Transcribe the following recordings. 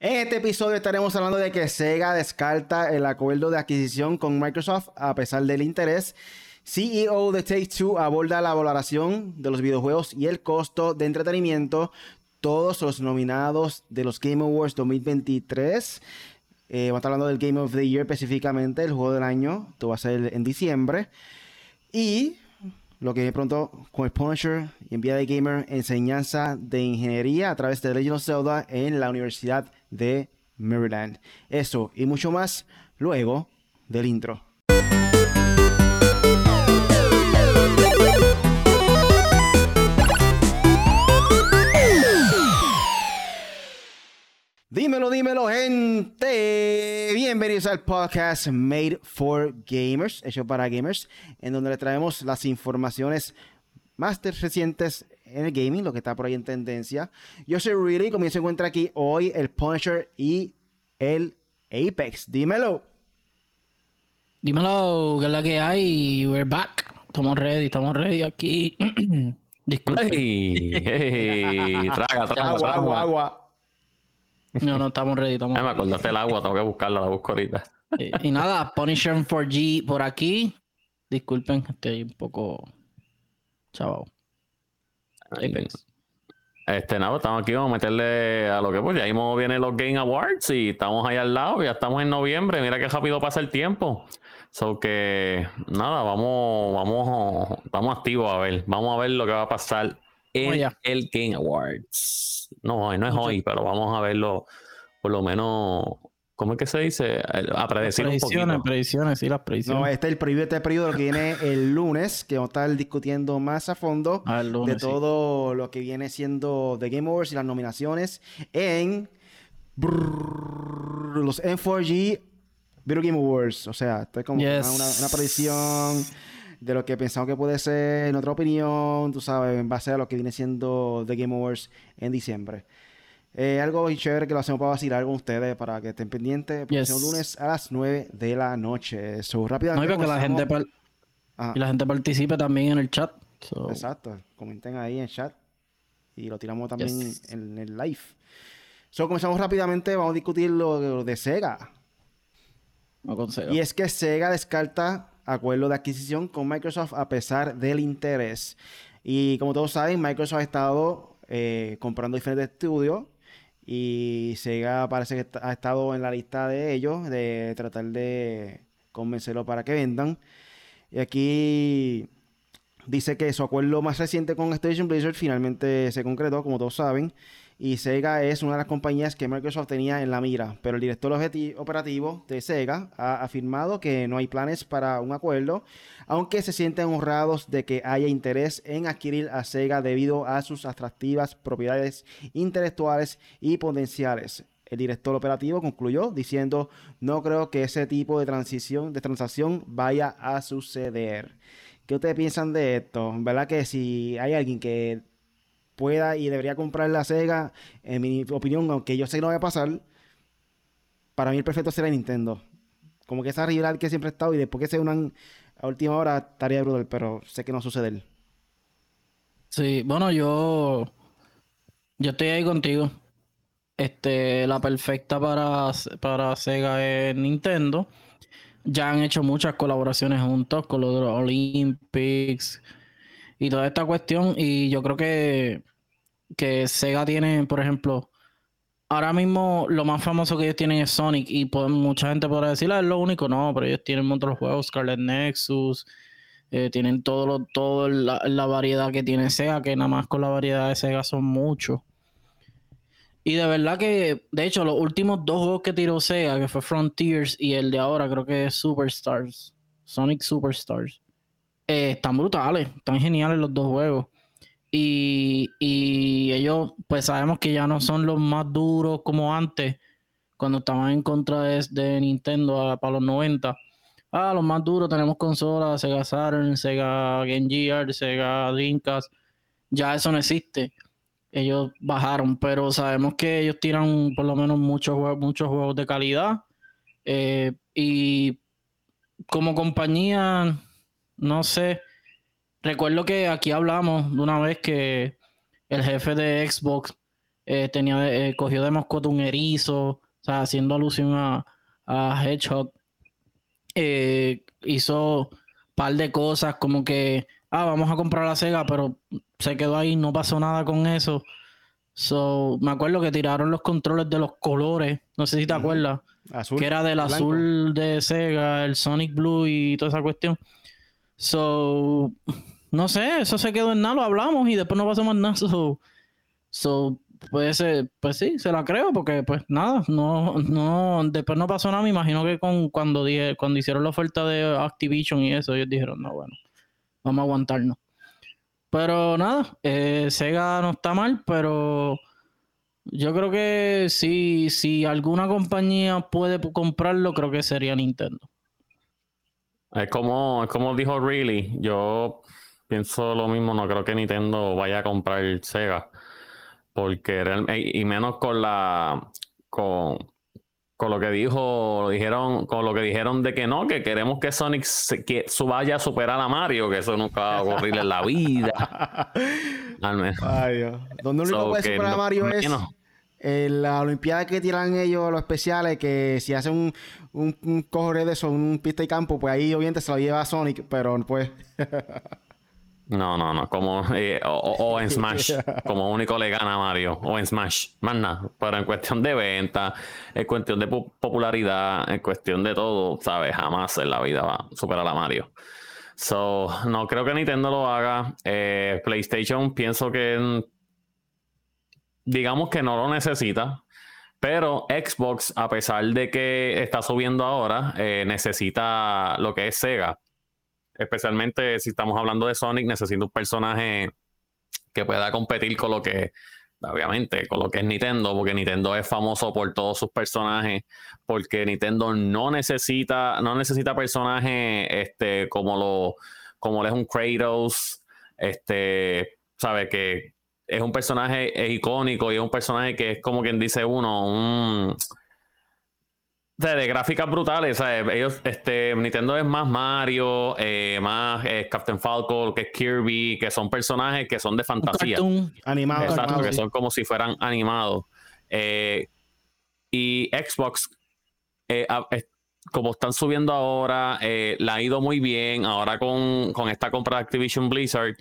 En este episodio estaremos hablando de que Sega descarta el acuerdo de adquisición con Microsoft a pesar del interés. CEO de Take Two aborda la valoración de los videojuegos y el costo de entretenimiento. Todos los nominados de los Game Awards 2023. Eh, vamos a estar hablando del Game of the Year específicamente, el juego del año. Esto va a ser en diciembre. Y lo que viene pronto con Punisher y en Vía de Gamer, enseñanza de ingeniería a través de Legend of Zelda en la Universidad de Maryland. Eso y mucho más luego del intro. Dímelo, dímelo, gente. Bienvenidos al podcast Made for Gamers, hecho para gamers, en donde le traemos las informaciones más recientes en el gaming, lo que está por ahí en tendencia. Yo soy Really, como se encuentra aquí hoy el Punisher y el Apex. Dímelo. Dímelo, que es la que hay. We're back. Estamos ready, estamos ready aquí. Disculpe. Hey, traga, traga, agua, agua, agua. No, no, estamos ready. Estamos me acordaste el agua, tengo que buscarla, la busco ahorita. y, y nada, Punisher 4G por aquí. Disculpen, estoy un poco. Chao. Apex. Este, nada, estamos aquí, vamos a meterle a lo que pues ya mismo vienen los Game Awards y estamos ahí al lado, ya estamos en noviembre, mira qué rápido pasa el tiempo. So que nada, vamos, vamos, vamos activos a ver, vamos a ver lo que va a pasar en allá. el Game Awards. No, hoy no es hoy, pero vamos a verlo por lo menos, ¿cómo es que se dice? A predecir un predicciones, poquito. predicciones, sí, las predicciones. No, este es el preview, este periodo que viene el lunes, que vamos a estar discutiendo más a fondo Ah, de sí. todo lo que viene siendo The Game Awards y las nominaciones en brrr, los N4G Video Game Awards. O sea, esto es como Yes. una- una predicción de lo que pensamos que puede ser, en otra opinión, tú sabes, en base a lo que viene siendo The Game Awards en diciembre. Eh, algo chévere que lo hacemos para vacilar con ustedes, para que estén pendientes. El Yes. lunes a las 9 de la noche. So, No, y rápidamente. para que la gente, comenzamos- par- Ajá. y la gente participe también en el chat. So, Exacto. Comenten ahí en el chat. Y lo tiramos también Yes. en el live. So, comenzamos rápidamente. Vamos a discutir lo, lo de Sega. no consejo. Y es que Sega descarta acuerdo de adquisición con Microsoft a pesar del interés. Y como todos saben, Microsoft ha estado eh, comprando diferentes estudios. Y Sega parece que ha estado en la lista de ellos, de tratar de convencerlo para que vendan. Y aquí dice que su acuerdo más reciente con Activision Blizzard finalmente se concretó, como todos saben. Y Sega es una de las compañías que Microsoft tenía en la mira. Pero el director operativo de Sega ha afirmado que no hay planes para un acuerdo, aunque se sienten honrados de que haya interés en adquirir a Sega debido a sus atractivas propiedades intelectuales y potenciales. El director operativo concluyó diciendo, no creo que ese tipo de transición, de transacción vaya a suceder. ¿Qué ustedes piensan de esto? ¿Verdad que si hay alguien que pueda y debería comprar la Sega, en mi opinión, aunque yo sé que no va a pasar, para mí el perfecto será Nintendo. Como que esa rival que siempre ha estado y después que se unan a última hora estaría brutal, pero sé que no suceder. Sí, bueno, yo. Yo estoy ahí contigo. Este, la perfecta para, para Sega es Nintendo. Ya han hecho muchas colaboraciones juntos con los Olympics y toda esta cuestión. Y yo creo que, que Sega tiene, por ejemplo, ahora mismo lo más famoso que ellos tienen es Sonic. Y pues, mucha gente podrá decir, "Ah, es lo único. No, pero ellos tienen otros juegos, Scarlet Nexus. Eh, tienen todo lo, todo la, la variedad que tiene Sega, que nada más con la variedad de Sega son muchos. Y de verdad que, de hecho, los últimos dos juegos que tiró Sega, que fue Frontiers y el de ahora, creo que es Superstars, Sonic Superstars, eh, están brutales, están geniales los dos juegos. Y, y ellos, pues sabemos que ya no son los más duros como antes, cuando estaban en contra de, Nintendo a- para los 90. Ah, los más duros tenemos consolas, Sega Saturn, Sega Game Gear, Sega Dreamcast. Ya eso no existe. Ellos bajaron, pero sabemos que ellos tiran por lo menos muchos juegos, muchos juegos de calidad. Eh, y como compañía, no sé. Recuerdo que aquí hablamos de una vez que el jefe de Xbox eh, tenía, eh, cogió de mascota un erizo, o sea, haciendo alusión a, a Hedgehog. Eh, hizo un par de cosas como que, ah, vamos a comprar la Sega, pero se quedó ahí, no pasó nada con eso. So, me acuerdo que tiraron los controles de los colores, no sé si te acuerdas, que era del azul de Sega, el Sonic Blue y toda esa cuestión. So, no sé, eso se quedó en nada, lo hablamos y después no pasó más nada. So, so pues, pues sí, se la creo, porque pues nada, no, no, después no pasó nada, me imagino que con cuando dije, cuando hicieron la oferta de Activision y eso, ellos dijeron, no, bueno, vamos a aguantarnos. Pero nada, eh, Sega no está mal, pero yo creo que si, si alguna compañía puede comprarlo, creo que sería Nintendo. Es como, es como dijo Really, yo pienso lo mismo, no creo que Nintendo vaya a comprar Sega. Porque y menos con la con, con lo que dijo, dijeron, con lo que dijeron de que no, que queremos que Sonic se, que vaya a superar a Mario, que eso nunca va a ocurrir en la vida. Al menos. Ay, Dios. Donde único puede superar a Mario es en la Olimpiada que tiran ellos, los especiales, que si hacen un, un, un corre de eso, un pista y campo, pues ahí obviamente se lo lleva a Sonic, pero pues. No, no, no, como eh, o, en Smash, como único le gana a Mario, o en Smash, más nada, pero en cuestión de venta, en cuestión de popularidad, en cuestión de todo, sabes, jamás en la vida va a superar a Mario. So, no creo que Nintendo lo haga. Eh, PlayStation pienso que digamos que no lo necesita, pero Xbox, a pesar de que está subiendo ahora, eh, necesita lo que es Sega. Especialmente si estamos hablando de Sonic, necesita un personaje que pueda competir con lo que, obviamente, con lo que es Nintendo, porque Nintendo es famoso por todos sus personajes, porque Nintendo no necesita, no necesita personajes este, como lo, como es un Kratos, este, sabe que es un personaje icónico y es un personaje que es como quien dice uno, un de, gráficas brutales, Ellos, este, Nintendo es más Mario, eh, más eh, Captain Falcon, que es Kirby, que son personajes que son de fantasía. Animados. Exacto, que son como si fueran animados. Eh, y Xbox, como están subiendo ahora, la ha ido muy bien. Ahora con, con esta compra de Activision Blizzard,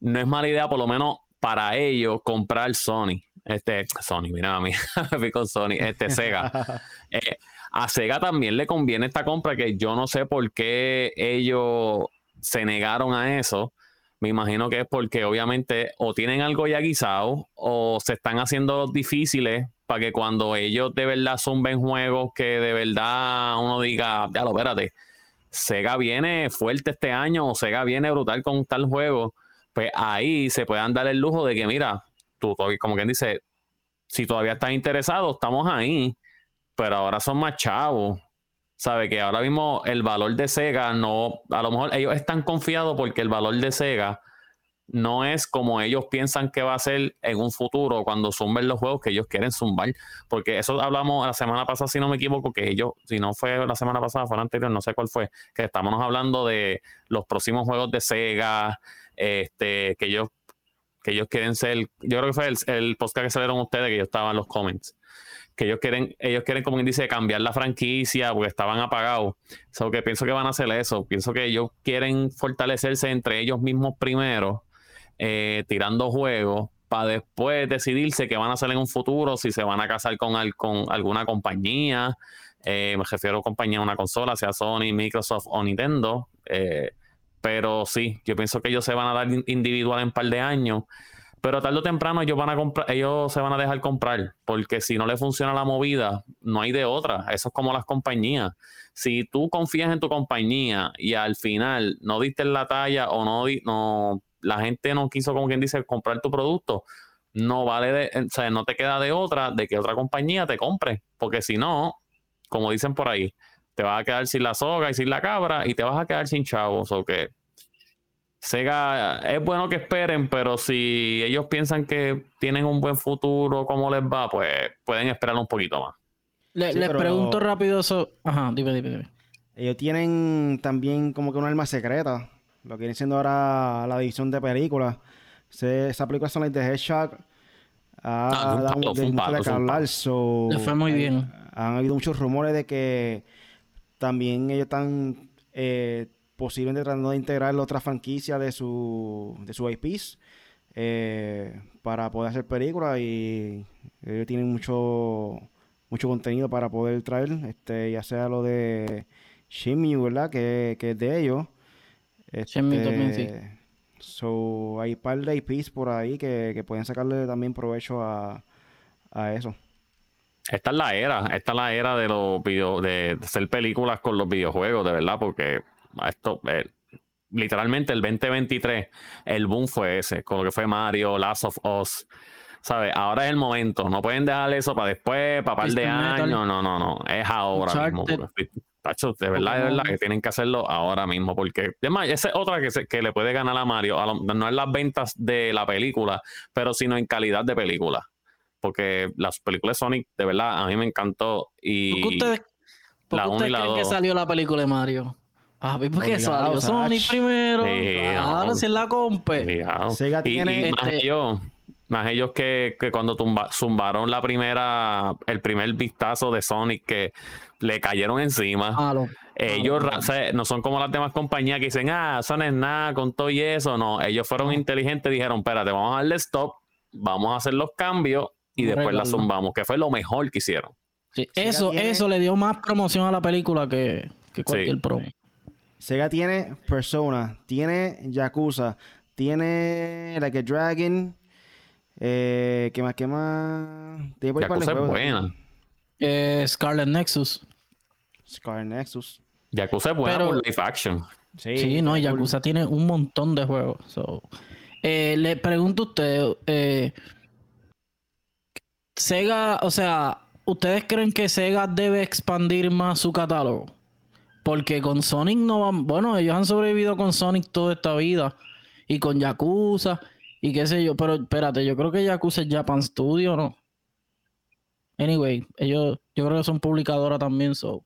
no es mala idea, por lo menos para ellos, comprar Sony. Este, Sony, mira a mí, con Sony, este Sega. A Sega también le conviene esta compra que yo no sé por qué ellos se negaron a eso. Me imagino que es porque obviamente o tienen algo ya guisado o se están haciendo difíciles para que cuando ellos de verdad zumben juegos que de verdad uno diga, ya lo espérate, Sega viene fuerte este año o Sega viene brutal con tal juego, pues ahí se puedan dar el lujo de que mira, tú como quien dice, si todavía estás interesado, estamos ahí pero ahora son más chavos. Sabe que ahora mismo el valor de Sega no, a lo mejor ellos están confiados porque el valor de Sega no es como ellos piensan que va a ser en un futuro cuando zumben los juegos que ellos quieren zumbar. Porque eso hablamos la semana pasada, si no me equivoco, que ellos, si no fue la semana pasada, fue la anterior, no sé cuál fue, que estamos hablando de los próximos juegos de Sega, este, que ellos, que ellos quieren ser, yo creo que fue el, el podcast que salieron ustedes, que yo estaba en los comments que ellos quieren, ellos quieren, como quien dice, cambiar la franquicia porque estaban apagados. So pienso que van a hacer eso. Pienso que ellos quieren fortalecerse entre ellos mismos primero, eh, tirando juegos, para después decidirse qué van a hacer en un futuro, si se van a casar con, con alguna compañía. Eh, me refiero a compañía, una consola, sea Sony, Microsoft o Nintendo. Eh, pero sí, yo pienso que ellos se van a dar individual en un par de años pero tarde o temprano ellos van a comprar, ellos se van a dejar comprar, porque si no le funciona la movida, no hay de otra. Eso es como las compañías. Si tú confías en tu compañía y al final no diste la talla o no, no la gente no quiso, como quien dice, comprar tu producto, no vale de, o sea, no te queda de otra de que otra compañía te compre, porque si no, como dicen por ahí, te vas a quedar sin la soga y sin la cabra y te vas a quedar sin chavos o que Sega es bueno que esperen, pero si ellos piensan que tienen un buen futuro, ¿cómo les va? Pues pueden esperar un poquito más. les pregunto rápido eso. Ajá, dime, dime, dime. Ellos tienen también como que un arma secreta. Lo que viene siendo ahora la edición de películas. esa película son las de Hedgehog. ha Ah, fue un dado palo, de un de hablar. so, Le fue muy hay- bien. Han habido muchos rumores de que también ellos están eh, posiblemente tratando de integrar otra franquicia de su, de su IPs eh, para poder hacer películas y ellos tienen mucho mucho contenido para poder traer, este, ya sea lo de Shenmue, ¿verdad? Que, que es de ellos. Shenmue también, sí. Este, So, hay un par de IPs por ahí que, que pueden sacarle también provecho a, a eso. Esta es la era, esta es la era de los video, de hacer películas con los videojuegos, de verdad, porque esto, eh, literalmente el 2023, el boom fue ese, con lo que fue Mario, Last of Us, ¿sabes? Ahora es el momento, no pueden dejar eso para después, para par de años, no, no, no, es ahora mismo. Uncharted. tacho, de verdad, de verdad, que tienen que hacerlo ahora mismo, porque, además, esa es otra que, se- que le puede ganar a Mario, a lo- no en las ventas de la película, pero sino en calidad de película porque las películas de Sonic, de verdad, a mí me encantó. ¿Por qué Y ustedes, por la qué uno ustedes y la creen que salió la película de Mario? Ah, ¿por qué Obligado, salió Sonic primero? Ahora no. si la. Obligado. Sega Y- y tiene- más Este- ellos, más ellos que, que cuando tumba- zumbaron la primera, el primer vistazo de Sonic que le cayeron encima. Ah, lo- Ellos ah, o sea, no son como las demás compañías que dicen, ah, eso no es nada, con todo y eso. No, ellos fueron inteligentes, dijeron, espérate, vamos a darle stop, vamos a hacer los cambios y después la zumbamos, que fue lo mejor que hicieron. sí, Eso, tiene- eso le dio más promoción a la película que, que cualquier Sí. promo. Sega tiene Persona, tiene Yakuza, tiene Like a Dragon. Eh, ¿Qué más? ¿Qué más? De Yakuza es juegos. buena. Eh, Scarlet Nexus. Scar Nexus. Yakuza es buena Pero- por live action. Sí, Sí, no, cool. Yakuza tiene un montón de juegos. so. Eh, le pregunto a usted, eh, Sega, o sea, ¿ustedes creen que Sega debe expandir más su catálogo? Porque con Sonic no van, bueno, ellos han sobrevivido con Sonic toda esta vida y con Yakuza y qué sé yo, pero espérate, yo creo que Yakuza es Japan Studio, ¿no? Anyway, ellos, yo creo que son publicadoras también, so.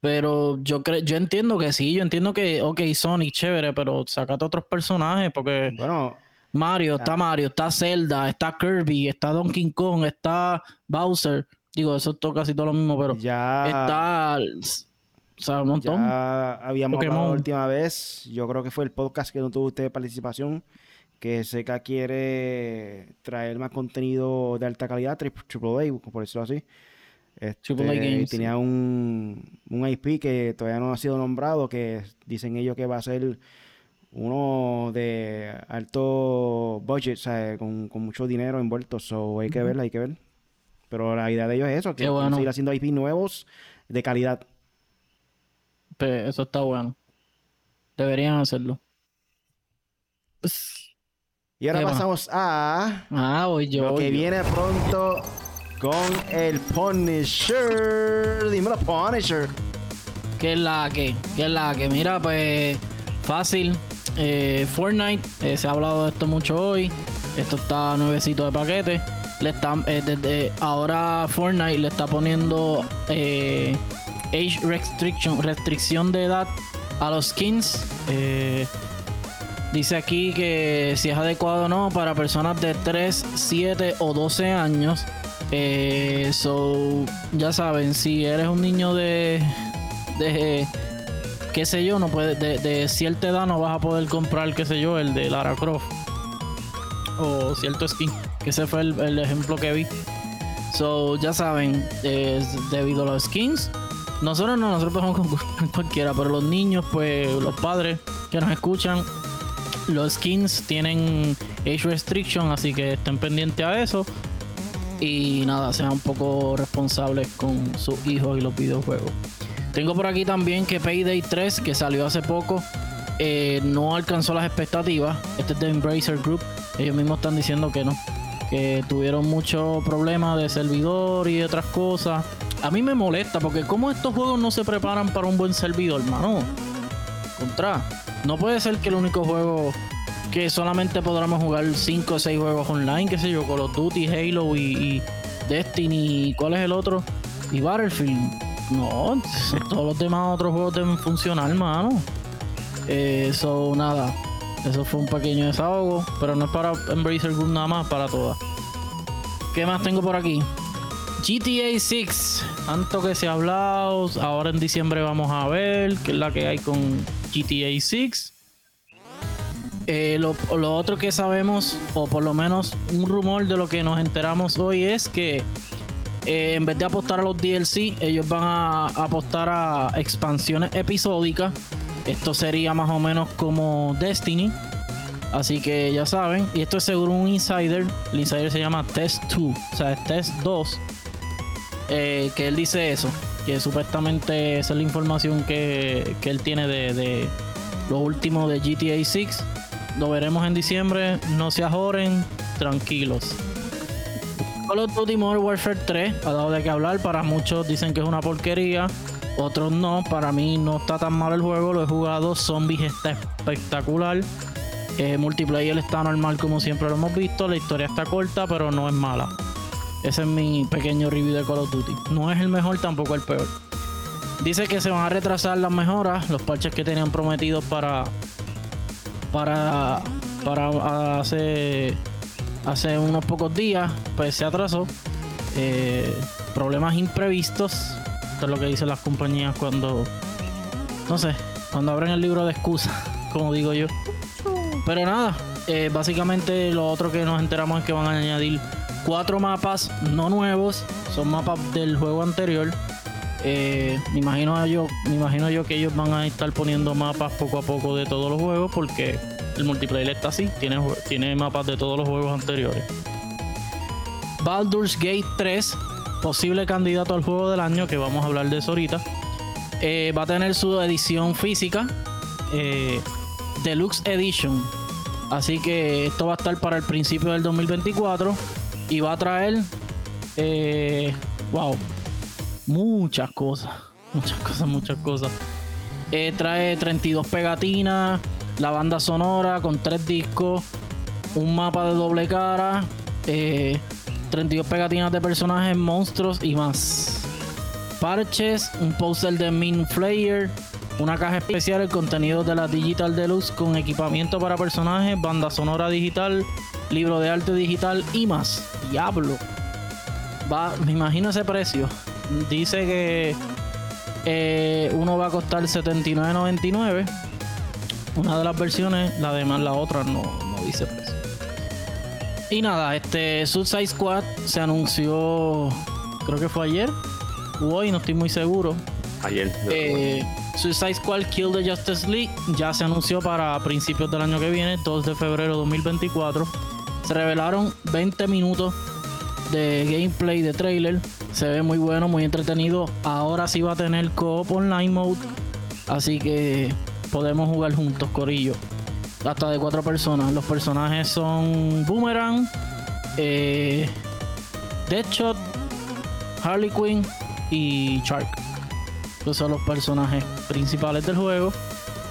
Pero yo creo, yo entiendo que sí, yo entiendo que, ok, Sonic, chévere, pero sacate otros personajes, porque Bueno, Mario, está Mario, está Zelda, está Kirby, está Donkey Kong, está Bowser. Digo, eso es todo, casi todo lo mismo, pero ya, está, o sea, un montón. ya habíamos hablado la última vez. Yo creo que fue el podcast que no tuvo usted participación. Que Sega quiere traer más contenido de alta calidad, tri- Triple A, por decirlo así. Triple A Este, Games, tenía un, un IP que todavía no ha sido nombrado, que dicen ellos que va a ser uno de alto budget, o sea, con, con mucho dinero envuelto. So, hay que ver, hay que ver. Pero la idea de ellos es eso, que Qué quieren bueno. seguir haciendo IP nuevos de calidad. Pe- Eso está bueno. Deberían hacerlo. Y ahora pasamos a Ah, voy yo. lo que yo. viene pronto con el Punisher. Dímelo, Punisher. ¿Qué es la que? ¿Qué es la que? Mira, pues fácil. Eh, Fortnite, eh, se ha hablado de esto mucho hoy. Esto está nuevecito de paquete. Eh, ahora Fortnite le está poniendo age restriction, restricción de edad a los skins. Dice aquí que si es adecuado o no para personas de 3, 7 o 12 años. Ya saben, si eres un niño de, de qué sé yo, no puede, de, de cierta edad no vas a poder comprar, qué sé yo, el de Lara Croft o cierto skin, que ese fue el, el ejemplo que vi. So, ya saben, debido a los skins, nosotros no, nosotros podemos comprar cualquiera, pero los niños, pues los padres que nos escuchan, los skins tienen age restriction, así que estén pendientes a eso. Y nada, sean un poco responsables con sus hijos y los videojuegos. Tengo por aquí también que Payday 3, que salió hace poco, eh, no alcanzó las expectativas. Este es de Embracer Group. Ellos mismos están diciendo que no. Que tuvieron muchos problemas de servidor y otras cosas. A mí me molesta porque como estos juegos no se preparan para un buen servidor, hermano. Contra. No puede ser que el único juego que solamente podamos jugar 5 o 6 juegos online, qué sé yo, Call of Duty, Halo y, y Destiny, ¿cuál es el otro? Y Battlefield. No, todos los demás otros juegos deben funcionar, hermano. Eso, nada. Eso fue un pequeño desahogo, pero no es para Embracer Group nada más, para todas. ¿Qué más tengo por aquí? GTA 6, tanto que se ha hablado, ahora en diciembre vamos a ver qué es la que hay con GTA 6. Eh, lo, otro que sabemos, o por lo menos un rumor de lo que nos enteramos hoy, es que eh, en vez de apostar a los DLC, ellos van a apostar a expansiones episódicas. Esto sería más o menos como Destiny. Así que ya saben, y esto es seguro un insider. El insider se llama Test 2, o sea, es Test 2. Eh, que él dice eso, que supuestamente esa es la información que, que él tiene de, de lo último de GTA 6. Lo veremos en diciembre. No se ajoren, tranquilos. Call of Duty Modern Warfare 3 ha dado de qué hablar. Para muchos dicen que es una porquería. Otros no. Para mí no está tan mal el juego. Lo he jugado. Zombies está espectacular. Eh, multiplayer está normal como siempre lo hemos visto. La historia está corta, pero no es mala. Ese es mi pequeño review de Call of Duty. No es el mejor, tampoco el peor. Dice que se van a retrasar las mejoras, los parches que tenían prometidos para para para hace hace unos pocos días, pues se atrasó. Eh, problemas imprevistos. Esto es lo que dicen las compañías cuando no sé, cuando abren el libro de excusas, como digo yo. Pero nada, eh, básicamente lo otro que nos enteramos es que van a añadir cuatro mapas no nuevos, son mapas del juego anterior. Eh, me imagino yo, me imagino yo que ellos van a estar poniendo mapas poco a poco de todos los juegos porque el multiplayer está así, tiene, tiene mapas de todos los juegos anteriores. Baldur's Gate 3, posible candidato al juego del año, que vamos a hablar de eso ahorita. Eh, va a tener su edición física, eh, Deluxe Edition. Así que esto va a estar para el principio del 2024 y va a traer, eh, wow, muchas cosas, muchas cosas, muchas cosas. Eh, trae 32 pegatinas, la banda sonora con tres discos, un mapa de doble cara, 32 pegatinas de personajes, monstruos y más. Parches, un póster de Min Flayer, una caja especial, el contenido de la Digital Deluxe con equipamiento para personajes, banda sonora digital, libro de arte digital y más. Diablo. Va, me imagino ese precio. Dice que eh, uno va a costar 79.99. Una de las versiones, la demás la otra no, no dice precio. Y nada, este Suicide Squad se anunció, creo que fue ayer o hoy, no estoy muy seguro. Ayer. Eh, Suicide Squad Kill the Justice League ya se anunció para principios del año que viene, 2 de febrero de 2024. Se revelaron 20 minutos de gameplay de trailer. Se ve muy bueno, muy entretenido. Ahora sí va a tener co-op online mode. Así que podemos jugar juntos, Corillo. Hasta de cuatro personas. Los personajes son Boomerang, eh, Deadshot, Harley Quinn y Shark. Estos son los personajes principales del juego.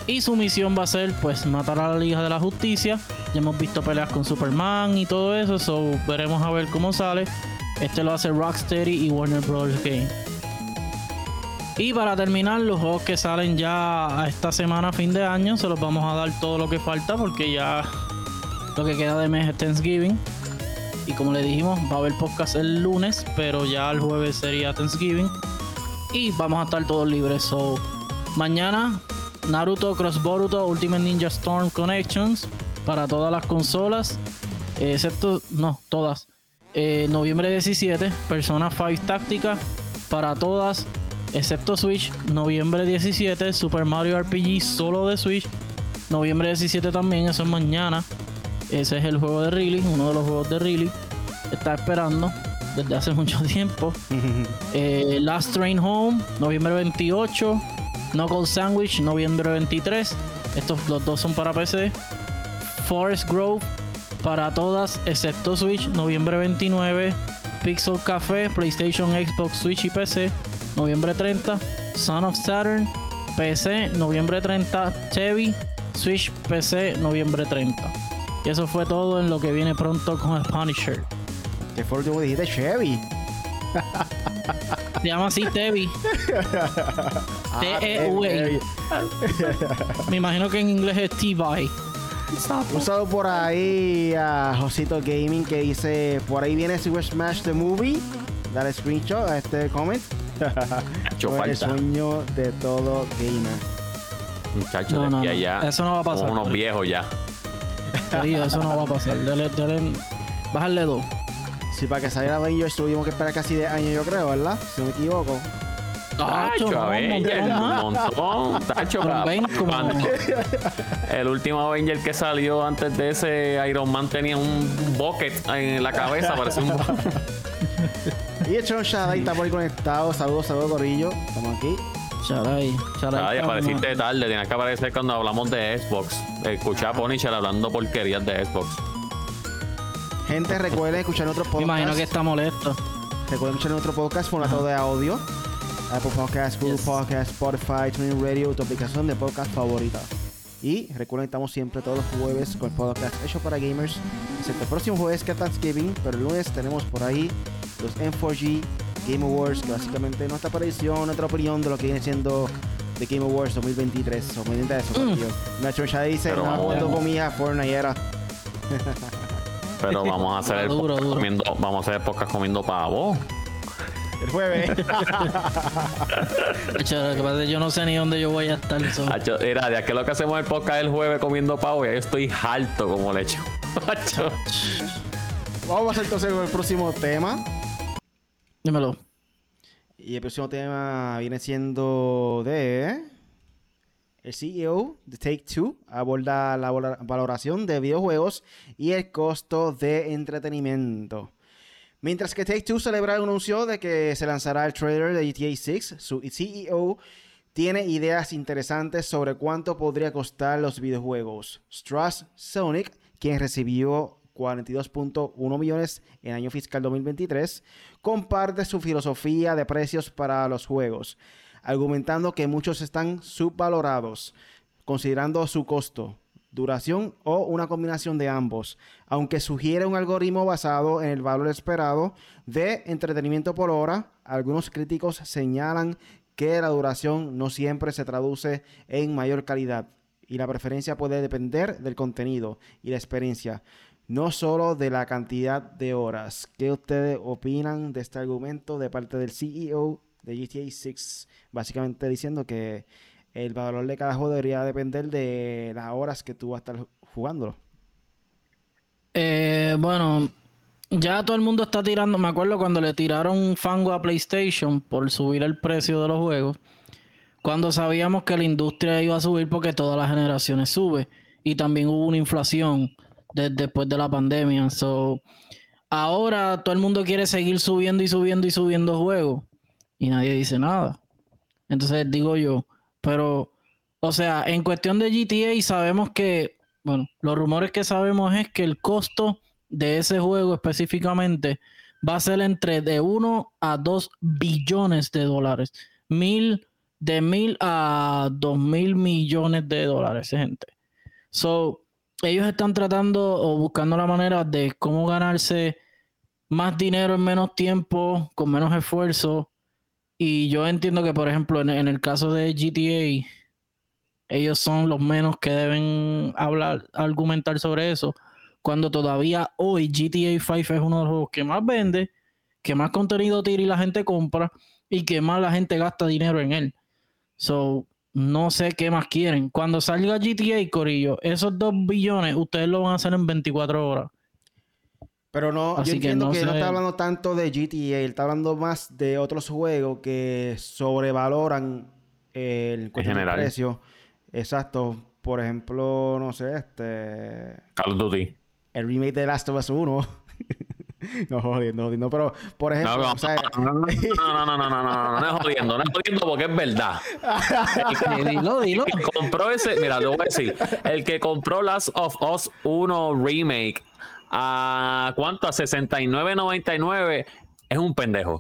Y su misión va a ser pues matar a la Liga de la Justicia. Ya hemos visto peleas con Superman y todo eso. So veremos a ver cómo sale. Este lo hace Rocksteady y Warner Bros. Game. Y para terminar, los juegos que salen ya esta semana, fin de año, se los vamos a dar todo lo que falta porque ya lo que queda de mes es Thanksgiving. Y como le dijimos, va a haber podcast el lunes, pero ya el jueves sería Thanksgiving. Y vamos a estar todos libres. So, mañana, Naruto Cross Boruto Ultimate Ninja Storm Connections para todas las consolas, excepto, no, todas. Eh, noviembre 17, Persona 5 Táctica para todas, excepto Switch. Noviembre 17, Super Mario RPG solo de Switch. Noviembre 17 también, eso es mañana. Ese es el juego de Riley, uno de los juegos de Riley. Está esperando desde hace mucho tiempo. eh, Last Train Home, noviembre 28. Knuckle Sandwich, noviembre 23. Estos los dos son para PC. Forest Grove, para todas, excepto Switch, noviembre 29. Pixel Café, PlayStation, Xbox, Switch y PC, noviembre 30. Son of Saturn, PC, noviembre 30. Chevy, Switch, PC, noviembre 30. Y eso fue todo en lo que viene pronto con el Punisher. ¿Qué fue lo que dijiste? Chevy. Se llama así Tevi. Ah, T-E-V-I. Tevi. Me imagino que en inglés es T-By. Un saludo por ahí a Josito Gaming que dice, por ahí viene Super Smash the Movie. Dale screenshot a este comment. Fue el sueño de todo gamer. Muchachos, No, de no, aquí no. allá. Eso no va a pasar. Unos viejos ya. Eso no va a pasar. Dale, dale, bájale dos. Sí, para que saliera Avengers tuvimos que esperar casi 10 años, yo creo, ¿verdad? Si no me equivoco. Tacho, no, Avenger, un montón. Tacho, Pero pa- ven como- cuando- El último Avenger que salió antes de ese Iron Man tenía un bucket en la cabeza, parecía un Y el Chon Shaddai está por ahí conectado. Saludos, saludos, Corillo. Estamos aquí. Charay, charay. Ay, apareciste tarde, tenías que aparecer cuando hablamos de Xbox. Escuché a Punisher hablando porquerías de Xbox. Gente, recuerden escuchar nuestro podcast. Me imagino que está molesto. Recuerden escuchar nuestro podcast formato de audio. Apple Podcast, Google Yes. Podcast, Spotify, TuneIn Radio, tu aplicación de podcast favorita. Y recuerden que estamos siempre todos los jueves con el podcast hecho para gamers. Excepto el próximo jueves que es Thanksgiving, pero el lunes tenemos por ahí los M4G Game Awards, que básicamente es nuestra predicción, nuestra opinión de lo que viene siendo de Game Awards 2023. O pendiente de eso, Corillo. Nacho ya dice, Pero no, vamos. cuando comía Fortnite era. Pero vamos a hacer el Duro, duro. comiendo, vamos a hacer el podcast comiendo pavo. El jueves. Chacho, lo que pasa es que yo no sé ni dónde yo voy a estar. Hacho, Mira, de que lo que hacemos el podcast el jueves comiendo pavo, ya yo estoy harto como lecho. Hacho. Vamos a pasar entonces con el próximo tema. Dímelo. Y el próximo tema viene siendo de... El CEO de Take Two aborda la valoración de videojuegos y el costo de entretenimiento. Mientras que Take Two celebra el anuncio de que se lanzará el trailer de GTA 6, su CEO tiene ideas interesantes sobre cuánto podría costar los videojuegos. Strauss Sonic, quien recibió 42.1 millones en año fiscal 2023, comparte su filosofía de precios para los juegos, argumentando que muchos están subvalorados, considerando su costo, duración o una combinación de ambos, aunque sugiere un algoritmo basado en el valor esperado de entretenimiento por hora, algunos críticos señalan que la duración no siempre se traduce en mayor calidad y la preferencia puede depender del contenido y la experiencia, no solo de la cantidad de horas. ¿Qué ustedes opinan de este argumento de parte del CEO de GTA 6? Básicamente diciendo que el valor de cada juego debería depender de las horas que tú vas a estar jugándolo. Eh, bueno, ya todo el mundo está tirando. Me acuerdo cuando le tiraron fango a PlayStation por subir el precio de los juegos. Cuando sabíamos que la industria iba a subir porque todas las generaciones sube. Y también hubo una inflación de- después de la pandemia. So, ahora todo el mundo quiere seguir subiendo y subiendo y subiendo juegos. Y nadie dice nada. Entonces digo yo, pero, o sea, en cuestión de GTA sabemos que, bueno, los rumores que sabemos es que el costo de ese juego específicamente va a ser entre de 1 a 2 billones de dólares. Mil, de mil a dos mil millones de dólares, gente. So, ellos están tratando o buscando la manera de cómo ganarse más dinero en menos tiempo, con menos esfuerzo. Y yo entiendo que, por ejemplo, en, el caso de GTA, ellos son los menos que deben hablar, argumentar sobre eso. Cuando todavía hoy GTA 5 es uno de los juegos que más vende, que más contenido tira y la gente compra, y que más la gente gasta dinero en él. So, no sé qué más quieren. Cuando salga GTA, Corillo, esos 2 billones, ustedes lo van a hacer en 24 horas. Pero no, Así yo que entiendo no que no sé. está hablando tanto de GTA, él está hablando más de otros juegos que sobrevaloran eh, el general. precio. Exacto. Por ejemplo, no sé, este Call of Duty. el remake de Last of Us 1. no jodiendo, jodiendo, pero por No, ejemplo, no, o sea, no, no, no, no, no, no, no, no, no es jodiendo, no es jodiendo porque es verdad. Eh, dilo, dilo. El que compró ese, mira, te voy a decir, el que compró Last of Us 1 Remake a cuánto, a 69.99 es un pendejo.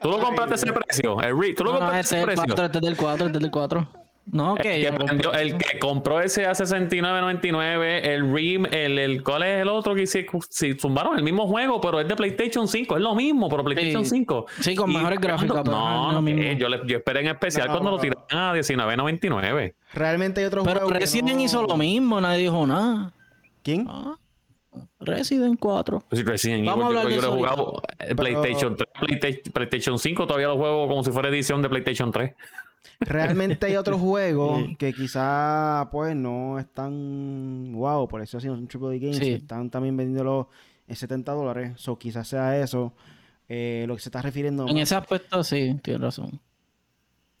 ¿Tú lo compraste a ese precio? El re- ¿Tú lo No, no, compraste ese ese es el precio? 4, este es del 4, este es del 4. No, el, que yo el que compró ese a 69.99, el RIM, el, el, ¿cuál es el otro que se, se zumbaron? El mismo juego, pero es de PlayStation 5, es lo mismo, pero PlayStation Sí. 5. Sí, con Y mejores pero No, lo mismo. eh, yo, le- yo esperé en especial No, cuando lo no. tiraron a 19.99. Realmente hay otros Pero juegos que Resident no- hizo lo mismo, nadie dijo nada. ¿Quién? Ah, Resident 4. Pues Resident Vamos a Evil, yo, hablar yo de lo he eso jugado en PlayStation 3, PlayStation, PlayStation 5, todavía lo juego como si fuera edición de PlayStation 3. Realmente hay otros juegos que quizá pues no están wow, por eso son Triple A Games, Sí. que están también vendiéndolo en 70 dólares. O quizás sea eso eh, lo que se está refiriendo. En ese aspecto sí, tienes razón.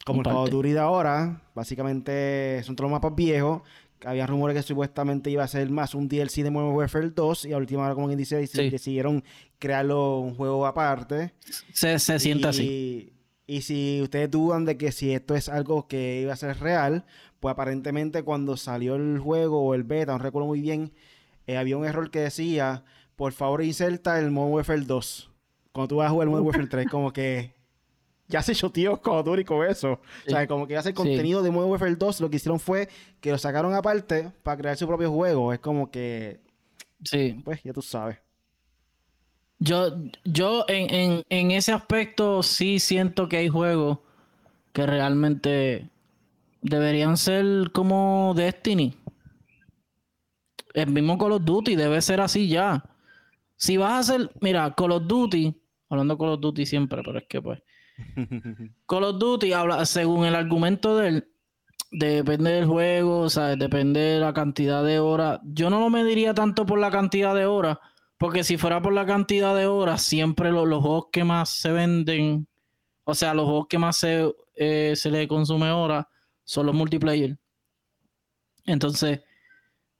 Como el en Call of parte. Duty de ahora, básicamente son todos los mapas viejos. Había rumores que supuestamente iba a ser más un DLC de Modern Warfare 2 y a última hora, como quien dice, Sí. decidieron crearlo un juego aparte. Se, se siente y, así. Y si ustedes dudan de que si esto es algo que iba a ser real, pues aparentemente cuando salió el juego o el beta, no recuerdo muy bien, eh, había un error que decía, por favor inserta el Modern Warfare 2. Cuando tú vas a jugar el Modern Warfare tío como que ya se choteó Duty con eso. O sea, como que hace el Sí. contenido de Modern Warfare 2, lo que hicieron fue que lo sacaron aparte para crear su propio juego. Es como que, Sí. pues, ya tú sabes. Yo, yo en, en, en ese aspecto sí siento que hay juegos que realmente deberían ser como Destiny. El mismo Call of Duty debe ser así ya. Si vas a hacer, mira, Call of Duty, hablando de Call of Duty siempre, pero es que pues. Call of Duty habla, según el argumento de él, depende del juego, o sea, depende de la cantidad de horas. Yo no lo mediría tanto por la cantidad de horas, porque si fuera por la cantidad de horas, siempre lo- los juegos que más se venden, o sea, los juegos que más se, eh, se le consume horas son los multiplayer. Entonces,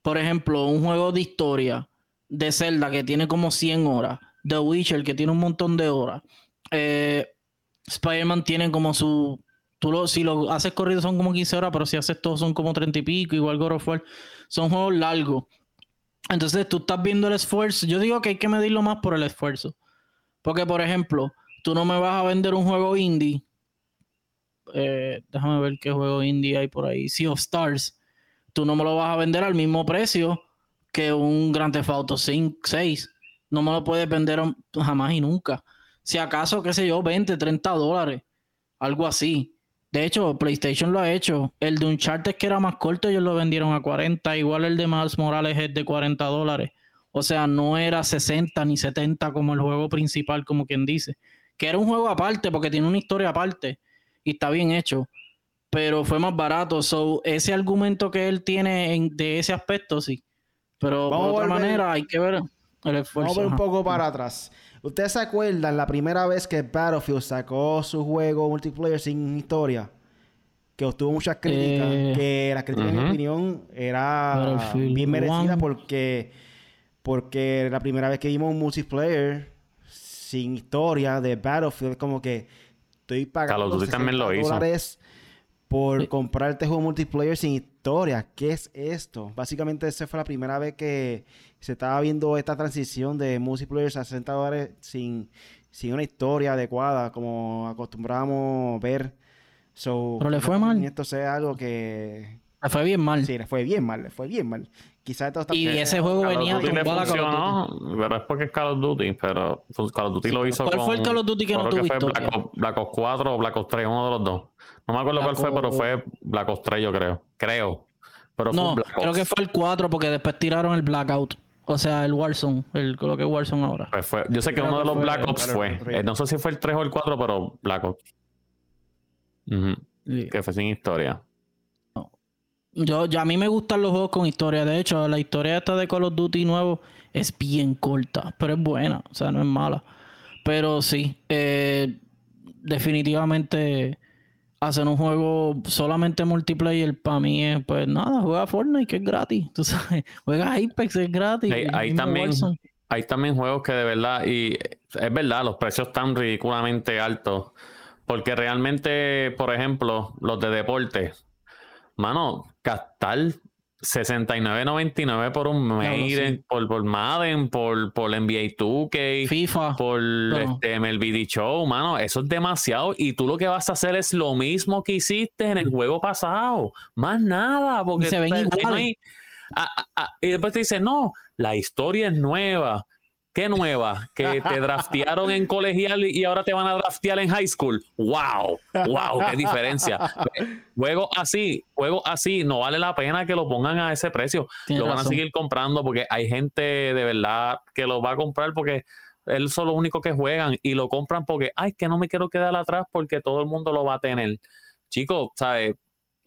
por ejemplo, un juego de historia de Zelda que tiene como 100 horas, The Witcher que tiene un montón de horas, eh, Spider-Man tiene como su. Tú lo, si lo haces corrido son como 15 horas, pero si haces todo son como 30 y pico, igual God of War. Son juegos largos. Entonces tú estás viendo el esfuerzo. Yo digo que hay que medirlo más por el esfuerzo. Porque, por ejemplo, tú no me vas a vender un juego indie. Eh, déjame ver qué juego indie hay por ahí. Sea of Stars. Tú no me lo vas a vender al mismo precio que un Grand Theft Auto 5, 6. No me lo puedes vender jamás y nunca. Si acaso, qué sé yo, 20, 30 dólares. Algo así. De hecho, PlayStation lo ha hecho. El de Uncharted que era más corto, ellos lo vendieron a 40. Igual el de Miles Morales es de 40 dólares. O sea, no era 60 ni 70 como el juego principal, como quien dice. Que era un juego aparte porque tiene una historia aparte. Y está bien hecho. Pero fue más barato. So, ese argumento que él tiene en- de ese aspecto, sí. Pero de otra volver- manera hay que ver el esfuerzo. Vamos a ver un poco para atrás. ¿Ustedes se acuerdan la primera vez que Battlefield sacó su juego multiplayer sin historia? Que obtuvo muchas críticas. Eh, que la crítica, en mi opinión, era bien merecida One. porque, porque la primera vez que vimos un multiplayer sin historia de Battlefield, como que estoy pagando Call of Duty también lo 60 hizo. dólares por Sí. comprar este juego multiplayer sin historia. ¿Qué es esto? Básicamente esa fue la primera vez que se estaba viendo esta transición de multiplayer a 60 dólares sin, sin una historia adecuada como acostumbrábamos ver. So, Pero le fue mal. Esto sea algo que... Le fue bien mal. Sí, le fue bien mal, le fue bien mal. Quizás esto está... Y ese juego Call venía Duty le tumbado a Call of funcionó, Duty. pero es porque es Call of Duty, pero pues, Call of Duty lo hizo ¿Cuál con... fue el Call of Duty que no creo tuvo fue historia? Black Ops, Black Ops 4 o Black Ops 3, uno de los dos. No me acuerdo Black cuál fue, pero fue Black Ops 3 yo creo. Creo. Pero fue No, Black creo Ops. que fue el 4 porque después tiraron el Blackout. O sea, el Warzone, el, lo que es Warzone ahora. Pues fue- yo sé que uno de los Black Ops fue. Eh, no sé si fue el 3 o el 4, pero Black Ops. Que fue sin historia. Yo, ya a mí me gustan los juegos con historia. De hecho, la historia esta de Call of Duty nuevo es bien corta, pero es buena. O sea, no es mala. Pero sí, eh, definitivamente hacer un juego solamente multiplayer para mí es, pues nada, juega Fortnite que es gratis. Tú sabes, juega Apex es gratis. Mismo también-. Hay también juegos que de verdad, y es verdad, los precios están ridículamente altos. Porque realmente, por ejemplo, los de deporte, mano, gastar 69.99 por un Maiden, por, por Madden, por, por NBA 2K, FIFA, por este MLB Show, mano, eso es demasiado. Y tú lo que vas a hacer es lo mismo que hiciste en el juego pasado, más nada, porque se ven igual. y después te dice, no, la historia es nueva, ¿Qué nueva? Que te draftearon en colegial y ahora te van a draftear en high school. ¡Wow! ¡Wow! ¡Qué diferencia! Juegos así, juegos así, no vale la pena que lo pongan a ese precio. lo van a seguir comprando porque hay gente de verdad que lo va a comprar porque él son los únicos que juegan y lo compran porque, ay, que no me quiero quedar atrás porque todo el mundo lo va a tener. Chicos, ¿sabes?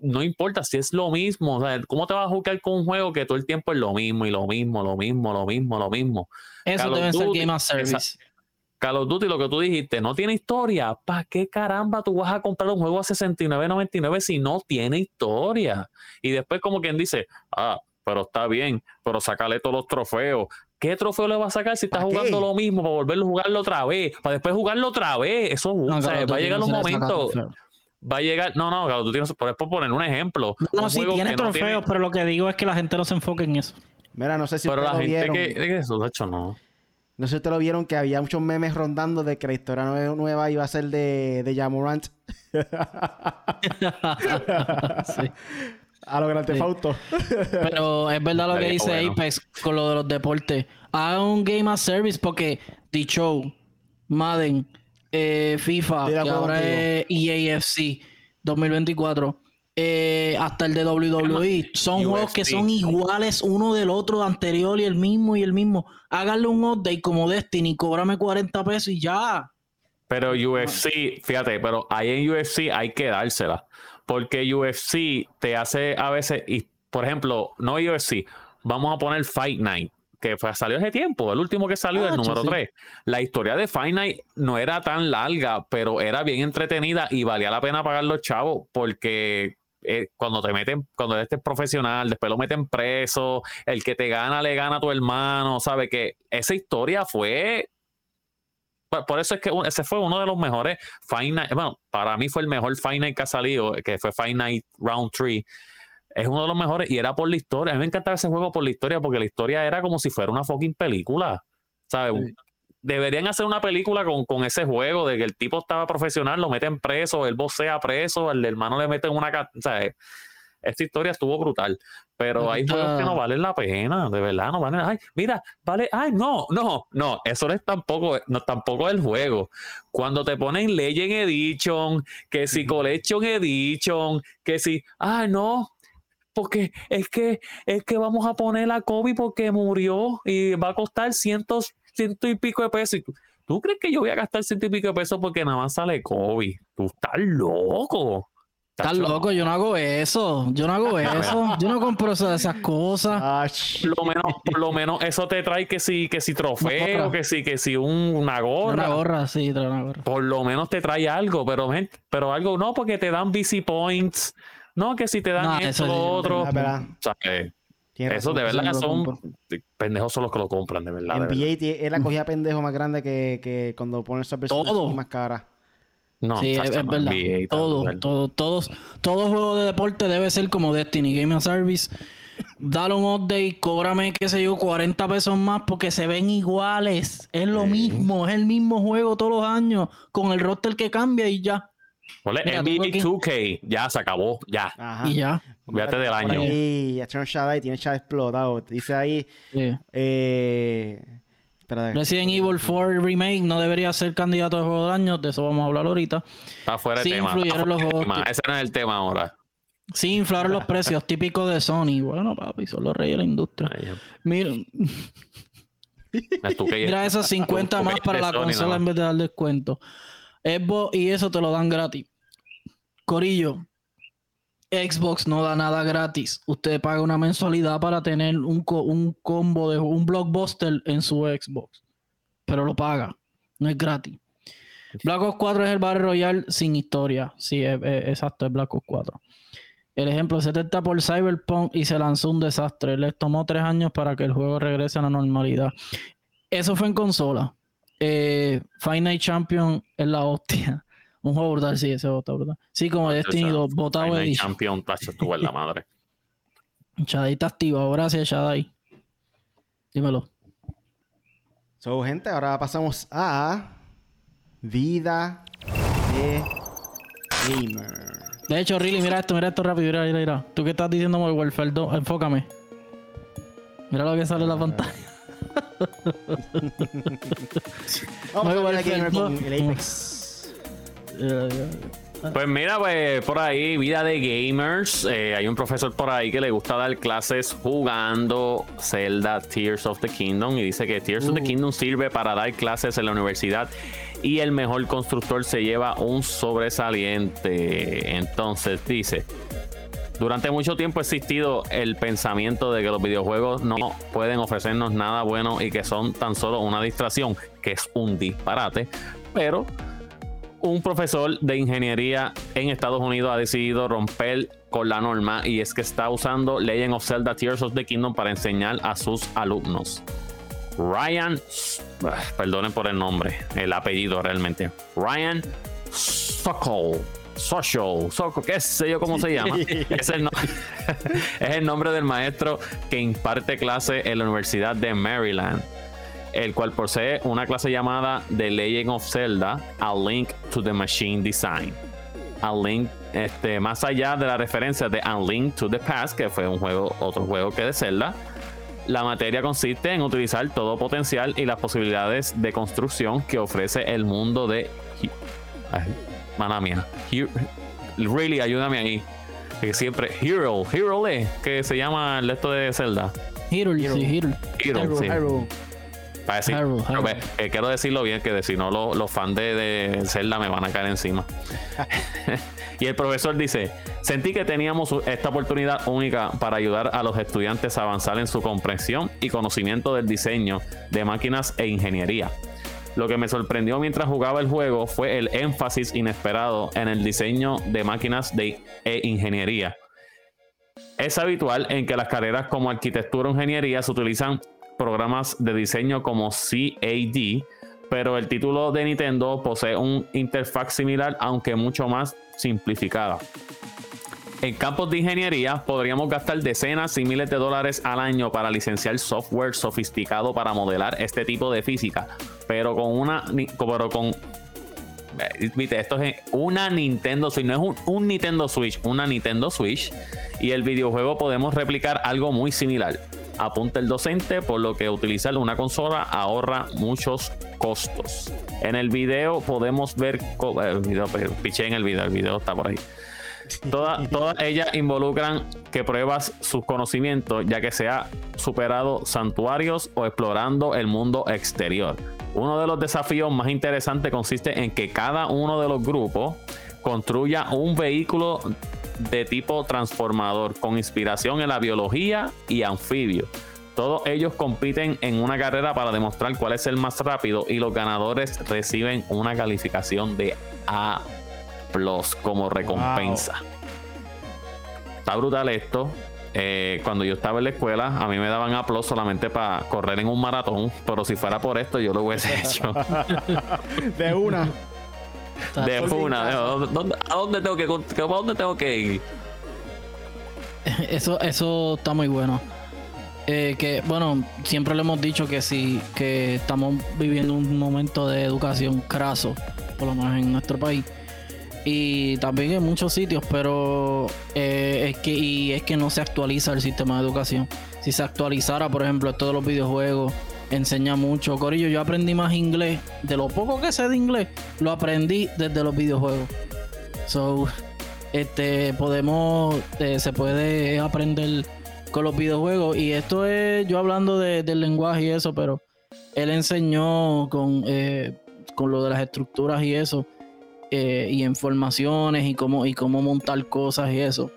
No importa si es lo mismo. ¿Cómo te vas a jugar con un juego que todo el tiempo es lo mismo y lo mismo, lo mismo, lo mismo, lo mismo? Eso debe ser Game of Service. Call of Duty, lo que tú dijiste, no tiene historia. ¿Para qué caramba tú vas a comprar un juego a 69.99 si no tiene historia? Y después como quien dice, ah, pero está bien, pero sácale todos los trofeos. ¿Qué trofeo le vas a sacar si estás jugando lo mismo para volverlo a jugarlo otra vez? Para después jugarlo otra vez. Eso va a llegar un momento va a llegar. No, no, claro, tú tienes por poner un ejemplo. No, sí, tiene trofeos, pero lo que digo es que la gente no se enfoque en eso. Mira, no sé si pero la lo gente vieron. que, que eso, de hecho, no. No sé si ustedes lo vieron que había muchos memes rondando de que la historia nueva iba a ser de, de Jamorant. sí. A lo Grand Fauto. Pero es verdad lo que dice Apex con lo de los deportes. Haga un Game as Service porque Show, Madden, eh, FIFA, que ahora es EAFC 2024, eh, hasta el de WWE. Son juegos que son iguales uno del otro, anterior y el mismo y el mismo. Háganle un update como Destiny, cóbrame 40 pesos y ya. Pero UFC, fíjate, pero ahí en UFC hay que dársela. Porque UFC te hace a veces, y por ejemplo, no UFC, vamos a poner Fight Night que fue, salió hace tiempo, el último que salió, el ah, número 3. La historia de Finite no era tan larga, pero era bien entretenida y valía la pena pagar los chavos porque eh, cuando te meten, cuando eres profesional, después lo meten preso, el que te gana le gana a tu hermano, sabe que esa historia fue por eso es que ese fue uno de los mejores Finite, bueno, para mí fue el mejor Finite que ha salido, que fue Finite Round 3 es uno de los mejores y era por la historia. A mí me encantaba ese juego por la historia porque la historia era como si fuera una fucking película. ¿Sabes? Deberían hacer una película con, con, ese juego de que el tipo estaba profesional, lo meten preso, el sea preso, el hermano le meten una. ¿sabes? Esta historia estuvo brutal. Pero hay juegos que no valen la pena, de verdad, no valen. Ay, mira, vale, ay, no, no, no, eso no es tampoco, no, tampoco el juego. Cuando te ponen Legend Edition, que si Collection Edition, que si, ay, no, porque es que es que vamos a poner a Kobe porque murió y va a costar cientos, ciento y pico de pesos. ¿Tú crees que yo voy a gastar ciento y pico de pesos porque nada más sale Kobe? Tú estás loco. Estás loco, yo no hago eso. Yo no hago eso. Yo no compro esas cosas. Por lo menos, por lo menos eso te trae que si, que si trofeo, que si, que si una gorra. Una gorra, sí, trae una gorra. Por lo menos te trae algo, pero, pero algo no, porque te dan BC Points no, que si te dan esto, lo otro. O sea, eso de verdad son pendejos son los que lo compran, de verdad. NBA es la cogida pendejo más grande que, que cuando pones esa persona más cara. No, sí, es, verdad. todo, todo, todos, todo juego de deporte debe ser como Destiny Game Service. Dale un update, cóbrame, qué sé yo, 40 pesos más porque se ven iguales. Es lo mismo, es el mismo juego todos los años, con el roster que cambia y ya. NBA 2K, ya se acabó, ya. Y ya. Fíjate del año. Y ya tiene tiene chat explotado. Dice ahí. Eh, Resident Evil 4 Remake no debería ser candidato de juego del año, de eso vamos a hablar ahorita. Está fuera de tema. los Ese no es el tema ahora. Sí, inflaron los precios típicos de Sony. Bueno, papi, son los reyes de la industria. Mira. Mira esos 50 más para la consola en vez de dar descuento. Xbox y eso te lo dan gratis. Corillo, Xbox no da nada gratis. Usted paga una mensualidad para tener un, un combo de un blockbuster en su Xbox. Pero lo paga. No es gratis. Black Ops 4 es el Battle Royale sin historia. Sí, exacto, es Black Ops 4. El ejemplo, 70 por Cyberpunk y se lanzó un desastre. Les tomó tres años para que el juego regrese a la normalidad. Eso fue en consola. Eh, Final Champion es la hostia. Un juego brutal, sí, ese está brutal. Sí, como Destiny 2, botado Final Champion, tacho, estuvo en la madre. Shadai está activo. Gracias, Shadai. Dímelo. So, gente, ahora pasamos a vida de gamer. De hecho, Riley, mira esto, mira esto rápido, mira, mira, mira. Tú qué estás diciendo Modern Warfare 2, enfócame. Mira lo que sale en la pantalla. Vamos a Muy ver bueno, gamer con no. el Apex. Pues mira, pues por ahí, vida de gamers. eh, hay un profesor por ahí que le gusta dar clases jugando Zelda Tears of the Kingdom y dice que Tears of the Kingdom sirve para dar clases en la universidad y el mejor constructor se lleva un sobresaliente. Entonces dice, durante mucho tiempo ha existido el pensamiento de que los videojuegos no pueden ofrecernos nada bueno y que son tan solo una distracción, que es un disparate, pero un profesor de ingeniería en Estados Unidos ha decidido romper con la norma y es que está usando Legend of Zelda Tears of the Kingdom para enseñar a sus alumnos. Ryan, ah, perdonen por el nombre, el apellido realmente. Ryan Sokol. Social, Sokol, qué sé yo cómo se llama. es, el no- es el nombre del maestro que imparte clase en la Universidad de Maryland el cual posee una clase llamada The Legend of Zelda, A Link to the Machine Design. A Link, este, más allá de la referencia de A Link to the Past, que fue un juego, otro juego que de Zelda, la materia consiste en utilizar todo potencial y las posibilidades de construcción que ofrece el mundo de. Mana mía. He- Really, ayúdame ahí. Que siempre. Hero, Hero es que se llama el esto de Zelda. Sí. Hero, Hyrule, sí. Hyrule. Para decir, Hyrule, pero Hyrule. ve, eh, quiero decirlo bien, que si no lo- los fans de, de Zelda me van a caer encima. y el profesor dice, sentí que teníamos esta oportunidad única para ayudar a los estudiantes a avanzar en su comprensión y conocimiento del diseño de máquinas e ingeniería. Lo que me sorprendió mientras jugaba el juego fue el énfasis inesperado en el diseño de máquinas de, e ingeniería. Es habitual en que las carreras como arquitectura o ingeniería se utilizan programas de diseño como CAD, pero el título de Nintendo posee un interfaz similar, aunque mucho más simplificada. En campos de ingeniería podríamos gastar decenas y miles de dólares al año para licenciar software sofisticado para modelar este tipo de física, pero con una pero con eh, Viste, esto es una Nintendo Switch, no es un, Nintendo Switch, una Nintendo Switch. Y el videojuego podemos replicar algo muy similar. Apunta el docente, por lo que utilizar una consola ahorra muchos costos. En el video podemos ver. eh, video, piché en el video, el video está por ahí. Toda- todas ellas involucran que pruebas sus conocimientos, ya que se ha superado santuarios o explorando el mundo exterior. Uno de los desafíos más interesantes consiste en que cada uno de los grupos construya un vehículo de tipo transformador con inspiración en la biología y anfibio. Todos ellos compiten en una carrera para demostrar cuál es el más rápido y los ganadores reciben una calificación de A como recompensa. Está brutal esto. Eh, cuando yo estaba en la escuela, a mí me daban aplausos solamente para correr en un maratón, pero si fuera por esto, yo lo hubiese hecho. De una. de una. casa. ¿A dónde, a dónde tengo que, a dónde tengo que ir? Eso, eso está muy bueno. Eh, que bueno, siempre le hemos dicho que sí, que estamos viviendo un momento de educación craso, por lo menos en nuestro país. Y también en muchos sitios, pero eh, es que y es que no se actualiza el sistema de educación. Si se actualizara, por ejemplo, esto de los videojuegos, enseña mucho. Corillo, yo aprendí más inglés. De lo poco que sé de inglés, lo aprendí desde los videojuegos. So, este, podemos, eh, se puede aprender con los videojuegos. Y esto es yo hablando de- del lenguaje y eso, pero él enseñó con, eh, con lo de las estructuras y eso, eh, y informaciones y cómo, y cómo montar cosas y eso.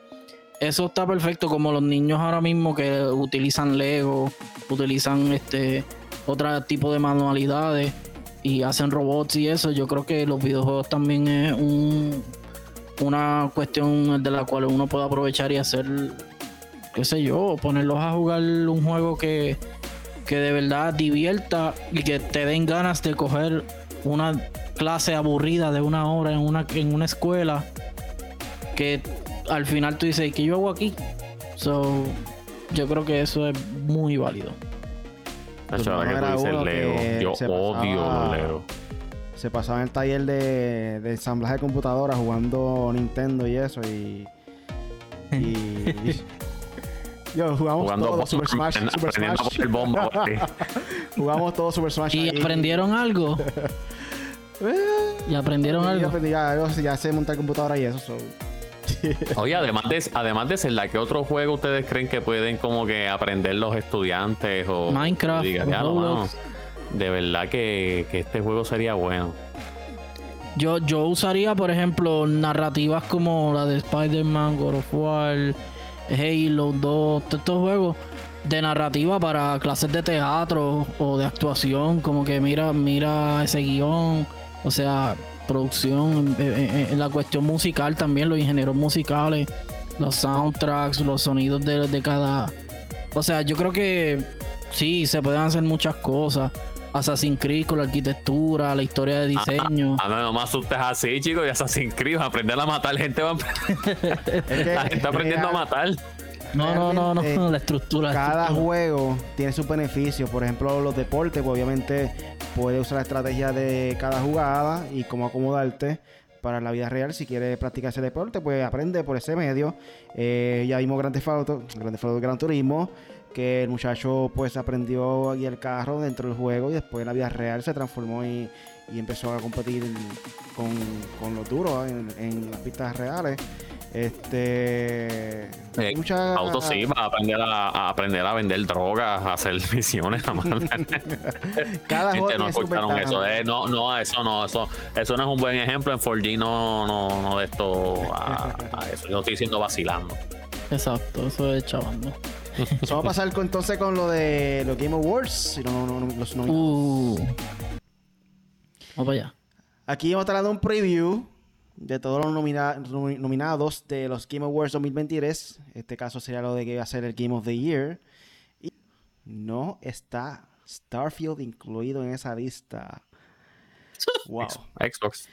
Eso está perfecto, como los niños ahora mismo que utilizan Lego, utilizan este otro tipo de manualidades y hacen robots y eso. Yo creo que los videojuegos también es un, una cuestión de la cual uno puede aprovechar y hacer, qué sé yo, ponerlos a jugar un juego que, que de verdad divierta y que te den ganas de coger una clase aburrida de una hora en una, en una escuela que al final tú dices, ¿qué yo hago aquí? So, yo creo que eso es muy válido. Ahora que tú dices Leo, yo se odio pasaba- Leo. Se pasaba en el taller de, de ensamblaje de computadoras jugando Nintendo y eso y... y yo jugamos Jugando todo Super Smash, aprendiendo- Super Smash. bomba, sí. jugamos todo Super Smash. ¿Y ahí. aprendieron algo? Eh, ¿Y aprendieron y algo? aprendí ya, yo ya sé montar computadora y eso. so. Oye, además de, además de Zelda, ¿qué otro juego ustedes creen que pueden como que aprender los estudiantes o Minecraft, de verdad que, que este juego sería bueno. Yo, yo usaría, por ejemplo, narrativas como la de Spider-Man, God of War, Halo 2, todos estos juegos de narrativa para clases de teatro o de actuación, como que mira, mira ese guion, o sea, producción, la cuestión musical también, los ingenieros musicales, los soundtracks, los sonidos de, de cada... O sea, yo creo que sí, se pueden hacer muchas cosas. Assassin's Creed con la arquitectura, la historia de diseño. Ah, no, no me asustes así, chicos, y Assassin's Creed, aprender a matar gente, va a- Es que la gente aprendiendo a matar. No, no, no, no, la estructura. Cada estructura. juego tiene sus beneficios. Por ejemplo, los deportes, pues obviamente puedes usar la estrategia de cada jugada y cómo acomodarte para la vida real. Si quieres practicar ese deporte, pues aprende por ese medio. Eh, ya vimos Grand Theft Auto, Grand Theft Auto Gran Turismo, que el muchacho pues aprendió a guiar el carro dentro del juego y después en la vida real se transformó y, y empezó a competir con, con los duros en, en las pistas reales. Este. Eh, mucha- Auto sí, va a aprender a, a aprender a vender drogas, a hacer misiones, a Cada Gente, no escucharon eso. eh, no, no, eso no, eso, eso no es un buen ejemplo. En 4G no, no, no de esto a, a eso. Yo no estoy diciendo vacilando. Exacto, eso es chavando. So, vamos a pasar con- entonces con lo de los Game Awards. y no- no- no- los. Uh. Vamos para allá. Aquí vamos a estar dando un preview de todos los nomina- nomi- nominados de los Game Awards 2023. Este caso sería lo de que va a ser el Game of the Year. Y no está Starfield incluido en esa lista. Wow. Xbox.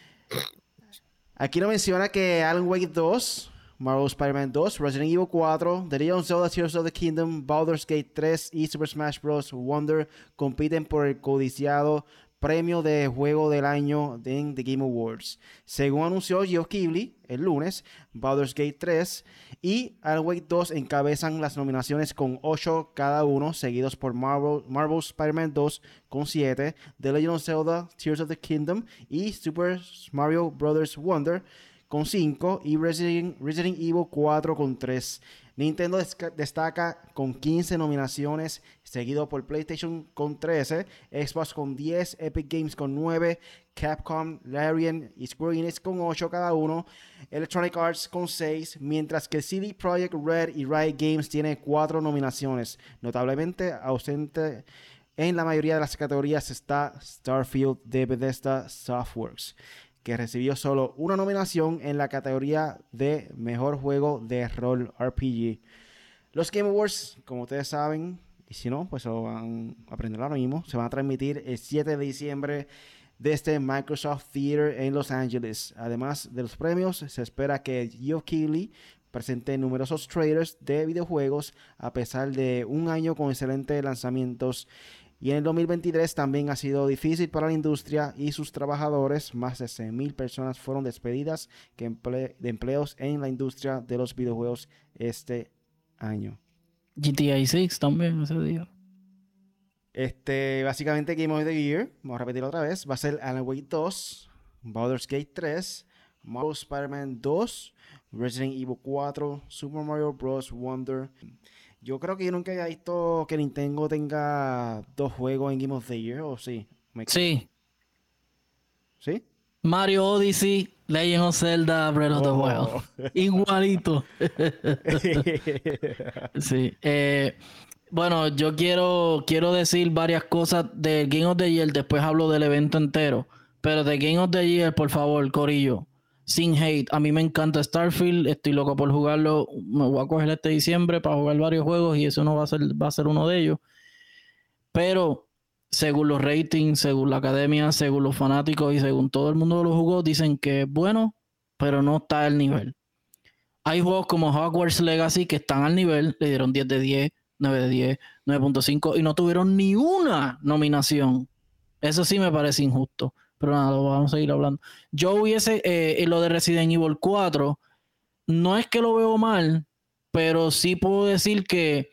Aquí nos menciona que Alan Wake 2, Marvel Spider-Man 2, Resident Evil 4, The Legend of Zelda Tears of the Kingdom, Baldur's Gate 3 y Super Smash Bros. Wonder compiten por el codiciado premio de juego del año en The Game Awards. Según anunció Geoff Keighley el lunes, Baldur's Gate 3 y Alan Wake 2 encabezan las nominaciones con 8 cada uno, seguidos por Marvel, Marvel Spider-Man 2 con 7, The Legend of Zelda Tears of the Kingdom y Super Mario Bros. Wonder con 5 y Resident, Resident Evil 4 con 3. Nintendo destaca con 15 nominaciones, seguido por PlayStation con 13, Xbox con 10, Epic Games con 9, Capcom, Larian y Square Enix con 8 cada uno, Electronic Arts con 6, mientras que CD Projekt Red y Riot Games tiene 4 nominaciones. Notablemente ausente en la mayoría de las categorías está Starfield de Bethesda Softworks que recibió solo una nominación en la categoría de Mejor Juego de Rol RPG. Los Game Awards, como ustedes saben, y si no, pues lo van a aprender ahora mismo, se van a transmitir el 7 de diciembre desde Microsoft Theater en Los Ángeles. Además de los premios, se espera que Geoff Keighley presente numerosos trailers de videojuegos a pesar de un año con excelentes lanzamientos y en el 2023 también ha sido difícil para la industria y sus trabajadores. Más de 100.000 personas fueron despedidas que emple- de empleos en la industria de los videojuegos este año. GTA 6 también ese día. Este, básicamente Game of the Year, vamos a repetirlo otra vez, va a ser Alan Wake 2, Baldur's Gate 3, Marvel Spider-Man 2, Resident Evil 4, Super Mario Bros. Wonder. Yo creo que yo nunca había visto que Nintendo tenga dos juegos en Game of the Year, ¿o sí? ¿Me- Sí. ¿Sí? Mario Odyssey, Legend of Zelda, Breath of the Oh. Wild. Igualito. Sí. eh, bueno, yo quiero, quiero decir varias cosas del Game of the Year, después hablo del evento entero. Pero de Game of the Year, por favor, Corillo. Sin hate. A mí me encanta Starfield. Estoy loco por jugarlo. Me voy a coger este diciembre para jugar varios juegos y eso no va a ser, va a ser uno de ellos. Pero según los ratings, según la academia, según los fanáticos y según todo el mundo que lo jugó, dicen que es bueno, pero no está al nivel. Hay juegos como Hogwarts Legacy que están al nivel, le dieron 10 de 10, 9 de 10, 9.5 y no tuvieron ni una nominación. Eso sí me parece injusto. Pero nada, lo vamos a seguir hablando. Yo hubiese, eh, lo de Resident Evil 4, no es que lo veo mal, pero sí puedo decir que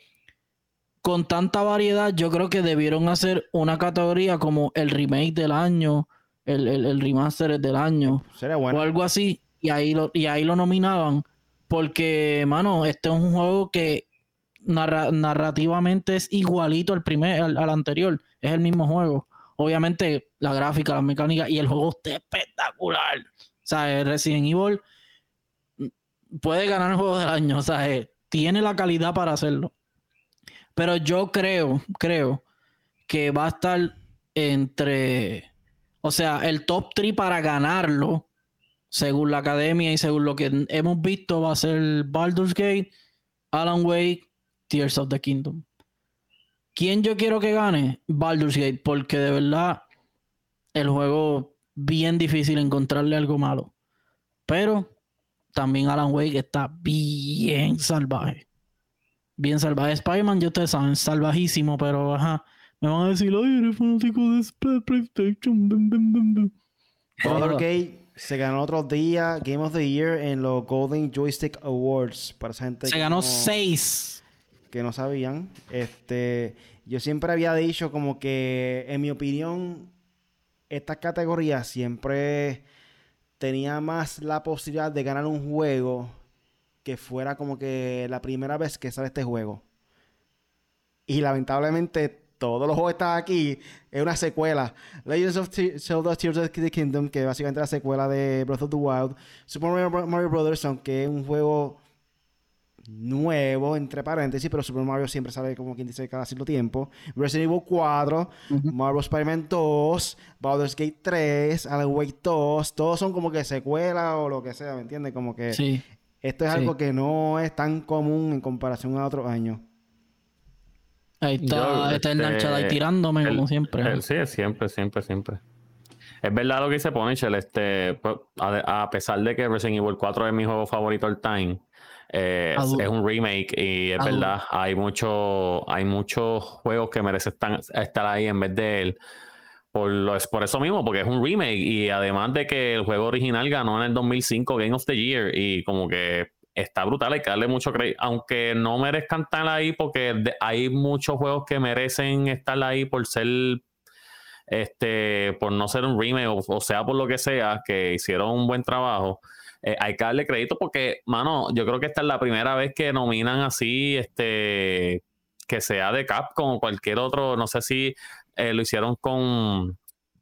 con tanta variedad, yo creo que debieron hacer una categoría como el remake del año, el, el, remaster del año, o algo así, y ahí lo, y ahí lo nominaban, porque, mano, este es un juego que narrativamente es igualito al, primer, al, anterior, es el mismo juego. Obviamente, la gráfica, la mecánica y el juego está espectacular. O sea, Resident Evil puede ganar el juego del año, o sea, tiene la calidad para hacerlo. Pero yo creo, creo que va a estar entre, o sea, el top 3 para ganarlo, según la academia y según lo que hemos visto, va a ser Baldur's Gate, Alan Wake, Tears of the Kingdom. ¿Quién yo quiero que gane? Baldur's Gate, porque de verdad el juego bien difícil encontrarle algo malo. Pero también Alan Wake está bien salvaje bien salvaje. Spider-Man, yo ustedes saben, salvajísimo, pero ajá. Me van a decir, ay, eres fanático de PlayStation. Gate se ganó otro día Game of the Year en los Golden Joystick Awards. Para esa gente se ganó seis. Que no sabían. Este, yo siempre había dicho como que, en mi opinión, estas categorías siempre tenía más la posibilidad de ganar un juego que fuera como que la primera vez que sale este juego. Y lamentablemente todos los juegos están aquí. Es una secuela. Legends of Zelda Tears of the Kingdom, que básicamente la secuela de Breath of the Wild. Super Mario, Brothers, aunque es un juego nuevo, entre paréntesis, pero Super Mario siempre sale como quien dice cada cierto tiempo. Resident Evil 4, Marvel Spider-Man 2, Baldur's Gate 3, Alan Wake 2, todos son como que secuelas o lo que sea, ¿me entiendes? Como que sí. Esto es algo que no es tan común en comparación a otros años. Ahí está, está el este, ahí tirándome como siempre. sí, siempre, siempre, siempre. Es verdad lo que dice Ponichel, este, pues, a, pesar de que Resident Evil 4 es mi juego favorito all time, eh, es, un remake y es verdad, hay mucho, hay muchos juegos que merecen estar ahí en vez de él. Por, por eso mismo, porque es un remake y además de que el juego original ganó en el 2005 Game of the Year y como que está brutal, hay que darle mucho crédito, aunque no merezcan estar ahí porque hay muchos juegos que merecen estar ahí por ser, este, por no ser un remake o, sea por lo que sea, que hicieron un buen trabajo. Eh, hay que darle crédito porque, mano, yo creo que esta es la primera vez que nominan así, este, que sea de Capcom o cualquier otro, no sé si eh, lo hicieron con.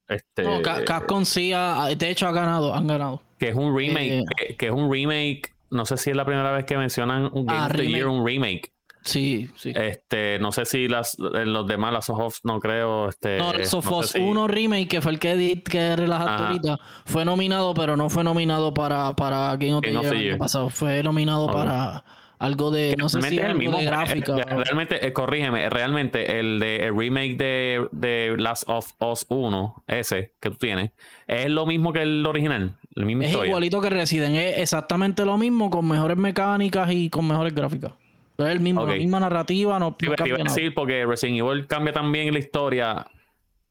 Este, no, Capcom sí, de hecho ha ganado, han ganado. Que es un remake, eh, que, es un remake. No sé si es la primera vez que mencionan un Game ah, of the Year, un remake. Sí, sí. Este, no sé si las, los demás, las of no creo. Este, no, Last of 1 Remake, que fue el que, que relajaste ahorita, fue nominado, pero no fue nominado para, para Game of the Year, pasado. Fue nominado para algo de, no sé si el mismo, de gráfica. Realmente, eh, corrígeme, realmente el de el remake de, de Last of Us 1, ese que tú tienes, es lo mismo que el original. es igualito que Resident, es exactamente lo mismo, con mejores mecánicas y con mejores gráficas. Es el mismo, la misma narrativa, no, no cambia decir, porque Resident Evil cambia también la historia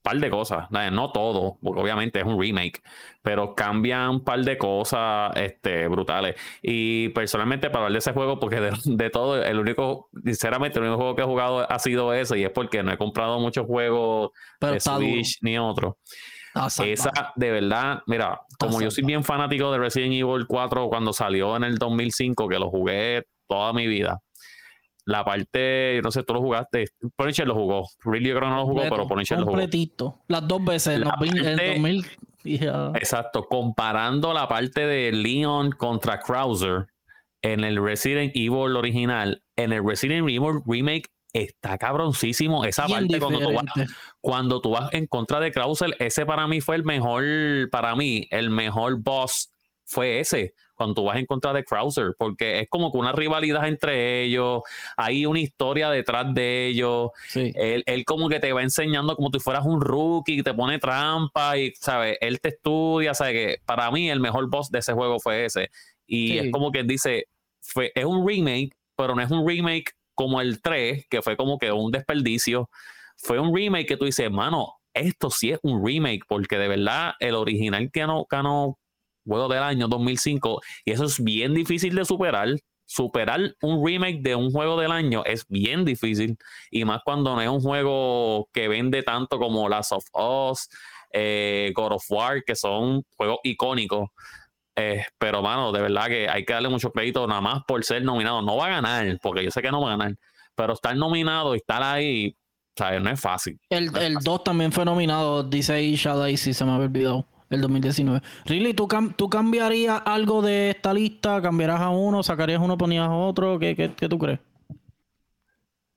par de cosas, no todo, porque obviamente es un remake, pero cambian un par de cosas este, brutales. Y personalmente, para hablar de ese juego, porque de, todo, el único, sinceramente, el único juego que he jugado ha sido ese, y es porque no he comprado muchos juegos de Switch ni otro. Esa, de verdad, mira, como yo soy bien fanático de Resident Evil 4 cuando salió en el 2005, que lo jugué toda mi vida, la parte, no sé, tú lo jugaste, Punisher lo jugó. Really yo creo que no lo jugó, pero Punisher lo jugó. Completito. Las dos veces, la en 2000. Exacto, comparando la parte de Leon contra Krauser en el Resident Evil original, en el Resident Evil remake está cabroncísimo. Esa parte cuando tú, vas, cuando tú vas en contra de Krauser, ese para mí fue el mejor, para mí, el mejor boss fue ese cuando tú vas en contra de Krauser, porque es como que una rivalidad entre ellos, hay una historia detrás de ellos, él, él, como que te va enseñando como si fueras un rookie, te pone trampa y, ¿sabes? Él te estudia, ¿sabes? Que para mí el mejor boss de ese juego fue ese. Y es como que dice, fue, es un remake, pero no es un remake como el 3, que fue como que un desperdicio. Fue un remake que tú dices, mano, esto sí es un remake, porque de verdad el original que no juego del año 2005, y eso es bien difícil de superar. Superar un remake de un juego del año es bien difícil, y más cuando no es un juego que vende tanto como Last of Us, eh, God of War, que son juegos icónicos. Eh, pero, mano, de verdad que hay que darle mucho crédito nada más por ser nominado. No va a ganar, porque yo sé que no va a ganar, pero estar nominado y estar ahí, ¿sabes? No es fácil. El, 2 también fue nominado, dice Isha si se me había olvidado, el 2019. Really, ¿tú, ¿tú cambiarías algo de esta lista? ¿Cambiarás a uno? ¿Sacarías uno, ponías a otro? ¿Qué, qué, qué tú crees?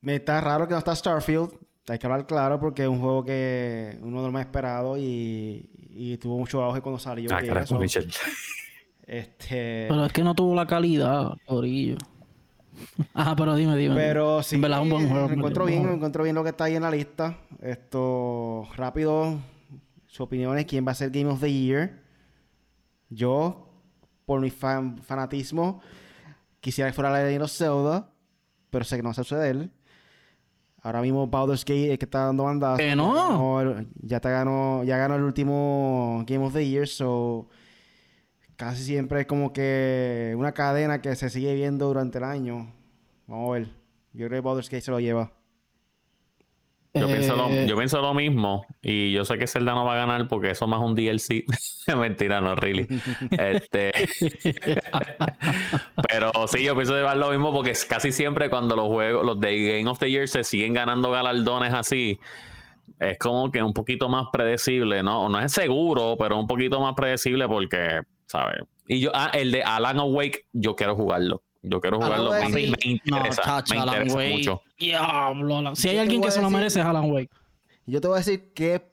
Me está raro que no está Starfield. Hay que hablar claro porque es un juego que uno de los más esperados y, y tuvo mucho auge cuando salió. Ah, carajo, este... Pero es que no tuvo la calidad, Orillo. Ajá, pero dime, dime. Pero sí, un buen juego, me encuentro bien, me encuentro bien lo que está ahí en la lista. Esto, rápido, su opinión es quién va a ser Game of the Year. Yo, por mi fanatismo, quisiera que fuera la de los Zelda, pero sé que no va a suceder. Ahora mismo Baldur's Gate es que está dando bandas. Que no. Ya, te ganó, ya ganó el último Game of the Year, so casi siempre es como que una cadena que se sigue viendo durante el año. Vamos a ver. Yo creo que Baldur's Gate se lo lleva. Yo, pienso lo, eh, yo pienso lo mismo y yo sé que Zelda no va a ganar porque eso más un DLC. Mentira, no, really. este... Pero sí, yo pienso llevar lo mismo porque casi siempre cuando los juegos, los de Game of the Year se siguen ganando galardones así, es como que un poquito más predecible, ¿no? No es seguro, pero un poquito más predecible porque ¿sabes? Y yo, ah, el de Alan Awake, yo quiero jugarlo. Yo quiero jugarlo. Me, me, interesa, me interesa mucho. Diablo, si hay alguien que se lo merece es Alan Wake. Yo te voy a decir que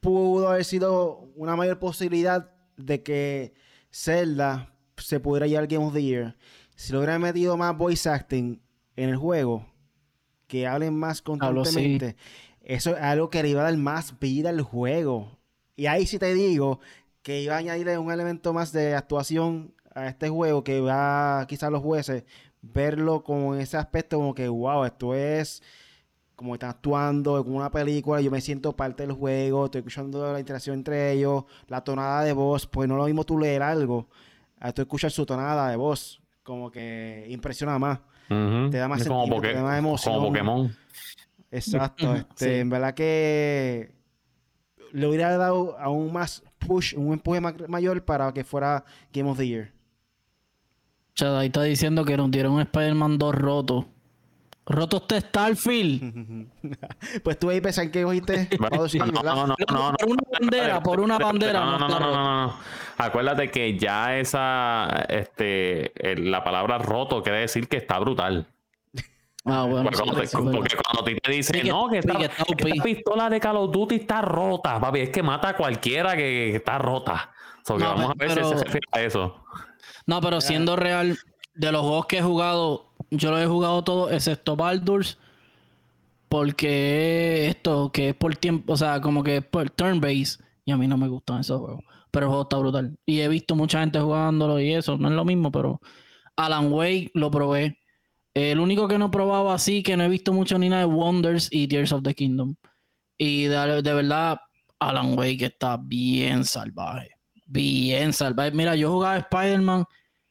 pudo haber sido una mayor posibilidad de que Zelda se pudiera llevar Game of the Year. Si lo hubieran metido más voice acting en el juego, que hablen más constantemente, eso es algo que le iba a dar más vida al juego. Y ahí sí te digo que iba a añadirle un elemento más de actuación a este juego que va quizás los jueces verlo como en ese aspecto como que wow, esto es como están actuando como una película, yo me siento parte del juego, estoy escuchando la interacción entre ellos, la tonada de voz, pues no lo mismo tú leer algo, a tú escuchar su tonada de voz, como que impresiona más, te da más sentido, te da más emoción. Como Pokémon. Exacto, este, en verdad que le hubiera dado aún más push, un empuje mayor para que fuera Game of the Year. Chadai está diciendo que nos dieron un Spider-Man 2 roto. ¿Roto este Starfield? pues tú ahí pensas que oíste. no, no, no, no, Por una bandera, por una bandera. No, no, no, no, Acuérdate que ya esa, este, la palabra roto quiere decir que está brutal. Ah, bueno, porque, cuando te, dicen, no, que, esta, pistola de Call of Duty está rota, papi, es que mata a cualquiera que, está rota. vamos a ver si se refiere a eso. No, pero siendo real, de los juegos que he jugado, yo los he jugado todos, excepto Baldur's, porque esto, que es por tiempo, o sea, como que es por turn base, y a mí no me gustan esos juegos. Pero el juego está brutal. Y he visto mucha gente jugándolo y eso, no es lo mismo, pero Alan Wake lo probé el único que no he probado así, que no he visto mucho ni nada, es Wonders y Tears of the Kingdom. Y de, verdad, Alan Wake está bien salvaje. Bien salvaje. Mira, yo jugaba Spider-Man,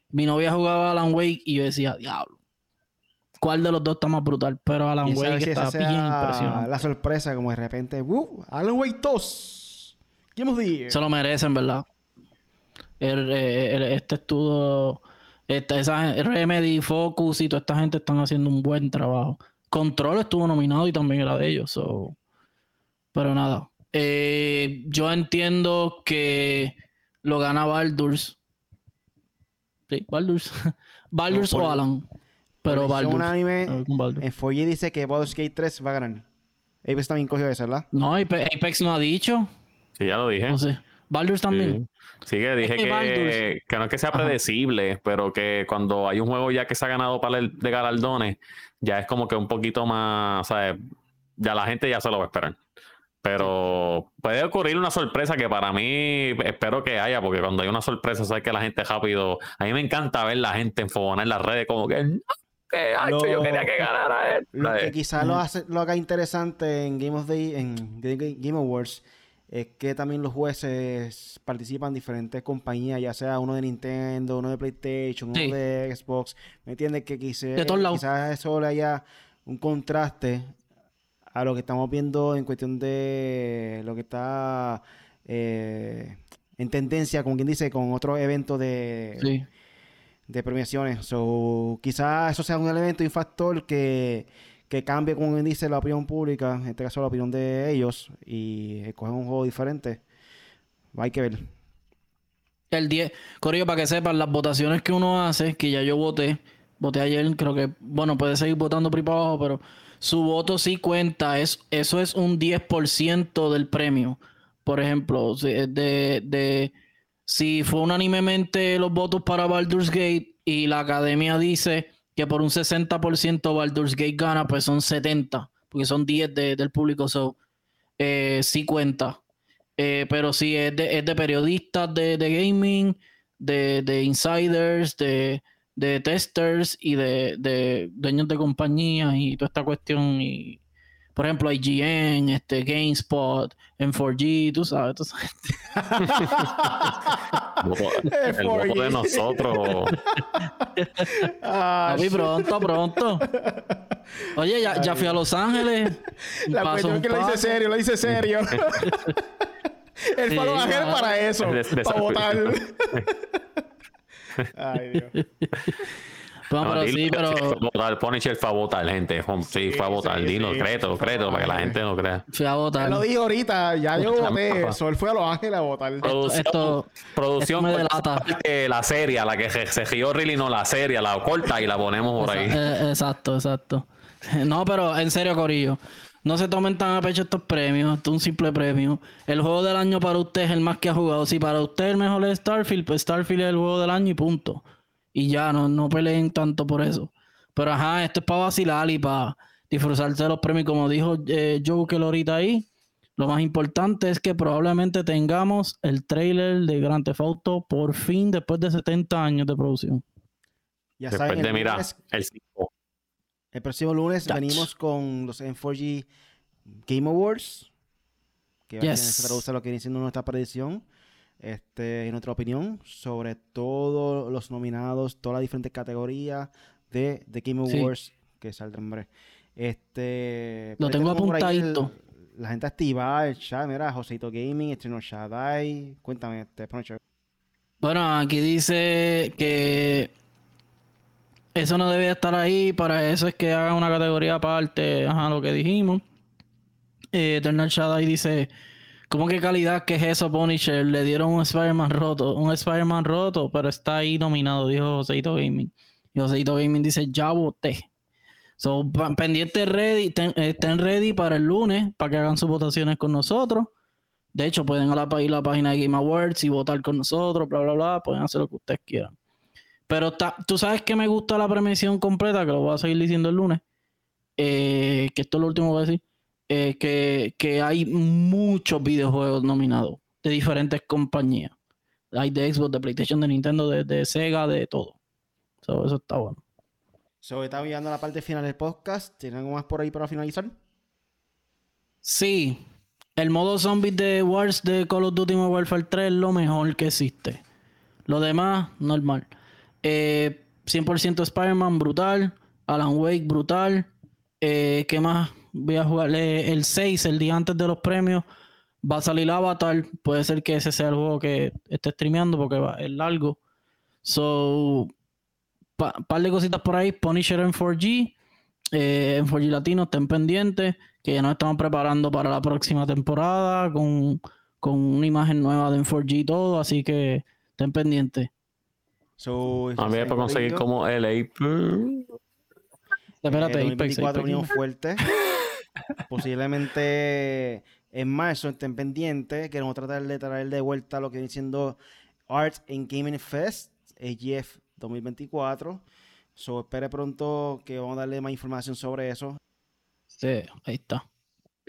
mi novia jugaba Alan Wake y yo decía, diablo. ¿Cuál de los dos está más brutal? Pero Alan Wake está bien impresionante. La sorpresa, como de repente, ¡uh! Alan Wake 2. Game the Se lo merecen, ¿verdad? este estudio esta, esa Remedy, Focus y toda esta gente están haciendo un buen trabajo. Control estuvo nominado y también era de ellos. Pero nada. Eh, yo entiendo que lo gana Baldur's. Sí, Baldur's. Baldur's o Alan. Pero Baldur's. Un anime, en Foye dice que Baldur's Gate 3 va a ganar. Apex también cogió eso, ¿verdad? No, Apex no ha dicho. Sí, ya lo dije. No sé. Baldur's también. Sí, que dije que, que, no es que sea predecible, pero que cuando hay un juego ya que se ha ganado para el, de galardones, ya es como que un poquito más, ¿sabes? Ya la gente ya se lo va a esperar. Pero puede ocurrir una sorpresa que para mí espero que haya, porque cuando hay una sorpresa, sabes que la gente rápido. A mí me encanta ver la gente enfogonar en las redes como que. que yo quería que ganara él. Lo que quizás lo, hace, lo haga interesante en Game of the en Game Awards es que también los jueces participan en diferentes compañías, ya sea uno de Nintendo, uno de PlayStation, uno de Xbox. ¿Me entiendes? Que quise, quizás eso le haya un contraste a lo que estamos viendo en cuestión de lo que está eh, en tendencia, como quien dice, con otros eventos de, de premiaciones. So, quizás eso sea un elemento y un factor que que cambie, como dice, la opinión pública, en este caso la opinión de ellos, y escogen un juego diferente. Hay que ver. El 10, Corillo, para que sepan, las votaciones que uno hace, que ya yo voté, voté ayer, creo que, bueno, puede seguir votando por ahí para abajo, pero su voto sí cuenta, es, eso es un 10% del premio. Por ejemplo, de, de, si fue unánimemente los votos para Baldur's Gate y la academia dice que por un 60% Baldur's Gate gana, pues son 70, porque son 10 del público, so, eh, sí cuenta. Eh, pero sí es de, es de periodistas de, gaming, de, insiders, de, testers y de, dueños de compañías y toda esta cuestión. Y, por ejemplo, IGN, este, GameSpot, M4G, tú sabes, tú sabes. el voto de nosotros. Ah, pronto, pronto. Oye, ya, ya fui a Los Ángeles. La cuestión que lo dice serio, lo dice serio. Él fue a Los Ángeles para eso, para votar. Ay, Dios. No, pero sí, pero. El Punisher fue a votar, gente. Sí, fue a votar. Dilo, créetelo, créetelo, para que la gente no crea. Fue a votar. lo dije ahorita, ya yo voté. Sol fue a Los Ángeles a votar. Producción, esto, producción esto la serie, la que se, se gió Really, no la serie, la corta y la ponemos por ahí. Eh, exacto, exacto. No, pero en serio, Corillo. No se tomen tan a pecho estos premios. Esto es un simple premio. El juego del año para usted es el más que ha jugado. Si para usted el mejor es Starfield, pues Starfield es el juego del año y punto y ya, no, no peleen tanto por eso. Pero ajá, esto es para vacilar y para disfrutarse de los premios. Como dijo eh, Joe que ahorita ahí, lo más importante es que probablemente tengamos el trailer de Grand Theft Auto por fin después de 70 años de producción. Ya después de, mira, el 5. El próximo lunes venimos con los M4G Game Awards. Que yes. se traduce lo que viene siendo nuestra predicción este, en nuestra opinión, sobre todos los nominados, todas las diferentes categorías de The Game Awards que saldrán breve. Este, Lo tengo apuntadito. la gente activa, el chat, mira, Joseito Gaming, Estreno Shadai. Cuéntame, este, Bueno, aquí dice que eso no debe estar ahí, para eso es que haga una categoría aparte, ajá, lo que dijimos. Eh, Eternal Shadow dice ¿Cómo que calidad que es eso, Punisher? Le dieron un Spider-Man roto, un Spider-Man roto, pero está ahí nominado, dijo Joseito Gaming. Y Joseito Gaming dice, ya voté. So, pendiente ready, estén ready para el lunes, para que hagan sus votaciones con nosotros. De hecho, pueden ir a la página de Game Awards y votar con nosotros, bla, bla, bla. Pueden hacer lo que ustedes quieran. Pero tú sabes que me gusta la premiación completa, que lo voy a seguir diciendo el lunes. Eh, que esto es lo último que voy a decir. Eh, que, hay muchos videojuegos nominados de diferentes compañías. Hay de Xbox, de PlayStation, de Nintendo, de, Sega, de todo. eso está bueno. So, está viendo la parte final del podcast. ¿Tienen algo más por ahí para finalizar? Sí. El modo zombie de Wars de Call of Duty Modern Warfare 3 es lo mejor que existe. Lo demás, normal. 100% eh, Spider-Man, brutal. Alan Wake, brutal. Eh, ¿Qué más? voy a jugarle el 6, el día antes de los premios. Va a salir Avatar. Puede ser que ese sea el juego que esté streameando porque va, es largo. So, pa, par de cositas por ahí. Punisher en 4G. Eh, en 4G Latino, estén pendientes. Que ya nos estamos preparando para la próxima temporada. Con, una imagen nueva de en 4G y todo. Así que estén pendientes. So, a mí para conseguir como LA. Espérate, eh, 2024 fuerte. Posiblemente en marzo estén pendientes. Queremos tratar de traer de vuelta lo que viene siendo Art and Gaming Fest, AGF 2024. So, espere pronto que vamos a darle más información sobre eso. Sí, ahí está.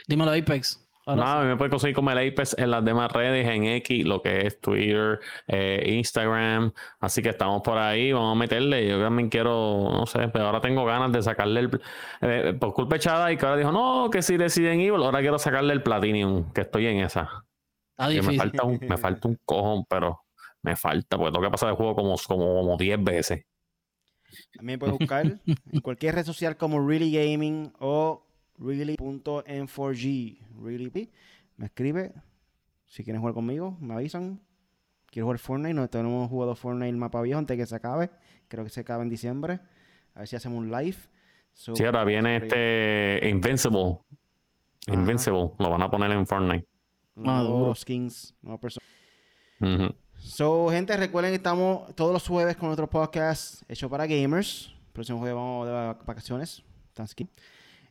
Dímelo, Apex. Nada, me puede conseguir como el Apex en las demás redes, en X, lo que es Twitter, eh, Instagram. Así que estamos por ahí, vamos a meterle. Yo también quiero, no sé, pero ahora tengo ganas de sacarle el. Eh, por culpa echada y que ahora dijo, no, que si deciden Evil, ahora quiero sacarle el Platinum, que estoy en esa. me falta un, me falta un cojón, pero me falta, porque tengo que pasar el juego como 10 como, veces. También puedes buscar en cualquier red social como Really Gaming o really.m4g. Really, me escribe. Si quieren jugar conmigo, me avisan. Quiero jugar Fortnite. No tenemos jugado Fortnite el mapa viejo antes que se acabe. Creo que se acaba en diciembre. A ver si hacemos un live. sí, ahora viene este Invincible. Invincible. Lo van a poner en Fortnite. Nuevos skins, nuevas personas. So, gente, recuerden que estamos todos los jueves con nuestro podcast hecho para gamers. El próximo jueves vamos de vacaciones. Thanksgiving.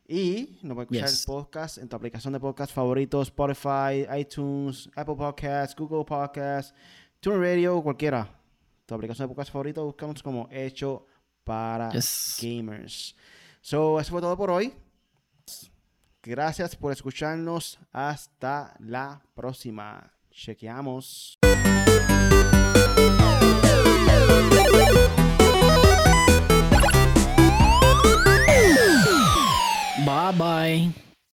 Y nos puedes escuchar el podcast en tu aplicación de podcast favorito, Spotify, iTunes, Apple Podcasts, Google Podcasts, TuneIn Radio, cualquiera. Tu aplicación de podcast favorito, buscamos como hecho para gamers. So, eso fue todo por hoy. Gracias por escucharnos. Hasta la próxima. Chequeamos. Bye bye.